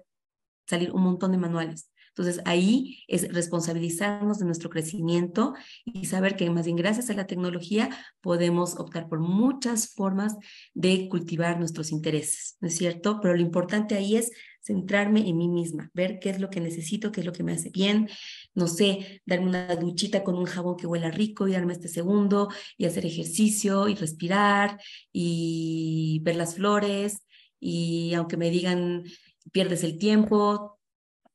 [SPEAKER 3] salir un montón de manuales. Entonces ahí es responsabilizarnos de nuestro crecimiento y saber que más bien gracias a la tecnología podemos optar por muchas formas de cultivar nuestros intereses, ¿no es cierto? Pero lo importante ahí es centrarme en mí misma, ver qué es lo que necesito, qué es lo que me hace bien, no sé, darme una duchita con un jabón que huela rico y darme este segundo y hacer ejercicio y respirar y ver las flores y aunque me digan pierdes el tiempo,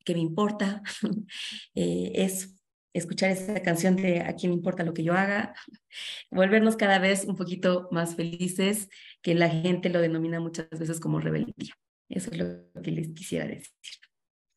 [SPEAKER 3] que me importa, <laughs> eh, eso. escuchar esa canción de A quién importa lo que yo haga, <laughs> volvernos cada vez un poquito más felices, que la gente lo denomina muchas veces como rebeldía. Eso es lo que les quisiera decir.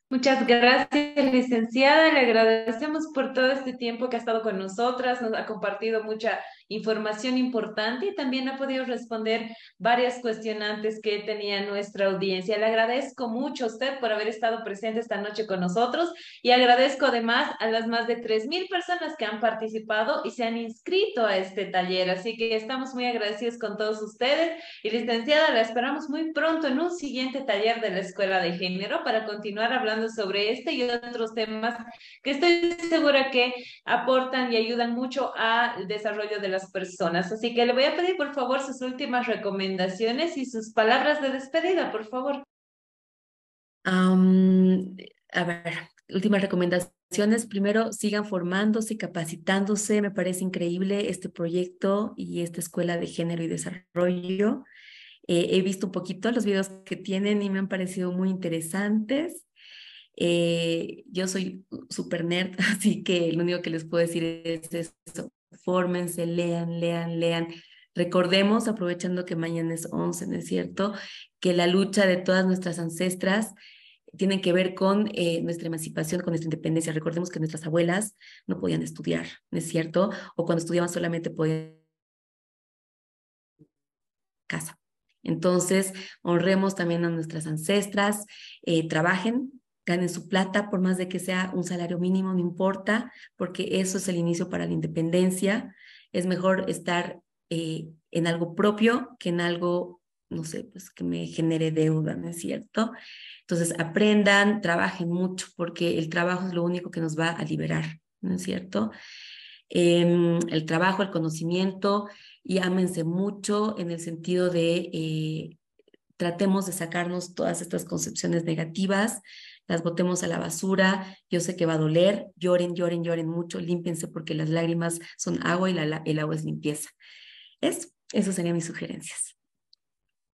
[SPEAKER 1] Muchas gracias, licenciada. Le agradecemos por todo este tiempo que ha estado con nosotras, nos ha compartido mucha información importante y también ha podido responder varias cuestionantes que tenía nuestra audiencia. Le agradezco mucho a usted por haber estado presente esta noche con nosotros y agradezco además a las más de 3.000 personas que han participado y se han inscrito a este taller. Así que estamos muy agradecidos con todos ustedes y licenciada, la esperamos muy pronto en un siguiente taller de la Escuela de Género para continuar hablando sobre este y otros temas que estoy segura que aportan y ayudan mucho al desarrollo de la personas. Así que le voy a pedir, por favor, sus últimas recomendaciones y sus palabras de despedida, por favor.
[SPEAKER 3] a ver, últimas recomendaciones. Primero, sigan formándose, capacitándose. Me parece increíble este proyecto y esta escuela de género y desarrollo. Eh, he visto un poquito los videos que tienen y me han parecido muy interesantes. Eh, yo soy super nerd, <laughs> así que lo único que les puedo decir es eso, fórmense, lean, lean, lean. Recordemos, aprovechando que mañana es 11, ¿no es cierto?, que la lucha de todas nuestras ancestras tiene que ver con eh, nuestra emancipación, con nuestra independencia. Recordemos que nuestras abuelas no podían estudiar, ¿no es cierto? O cuando estudiaban solamente podían casa. Entonces, honremos también a nuestras ancestras, eh, trabajen, ganen su plata, por más de que sea un salario mínimo, no importa, porque eso es el inicio para la independencia. Es mejor estar eh, en algo propio que en algo, no sé, pues que me genere deuda, ¿no es cierto? Entonces, aprendan, trabajen mucho, porque el trabajo es lo único que nos va a liberar, ¿no es cierto? Em, el trabajo, el conocimiento, y ámense mucho en el sentido de eh, tratemos de sacarnos todas estas concepciones negativas, las botemos a la basura, yo sé que va a doler, lloren, lloren, lloren mucho, límpiense porque las lágrimas son agua y la, el agua es limpieza. Eso, esas serían mis sugerencias.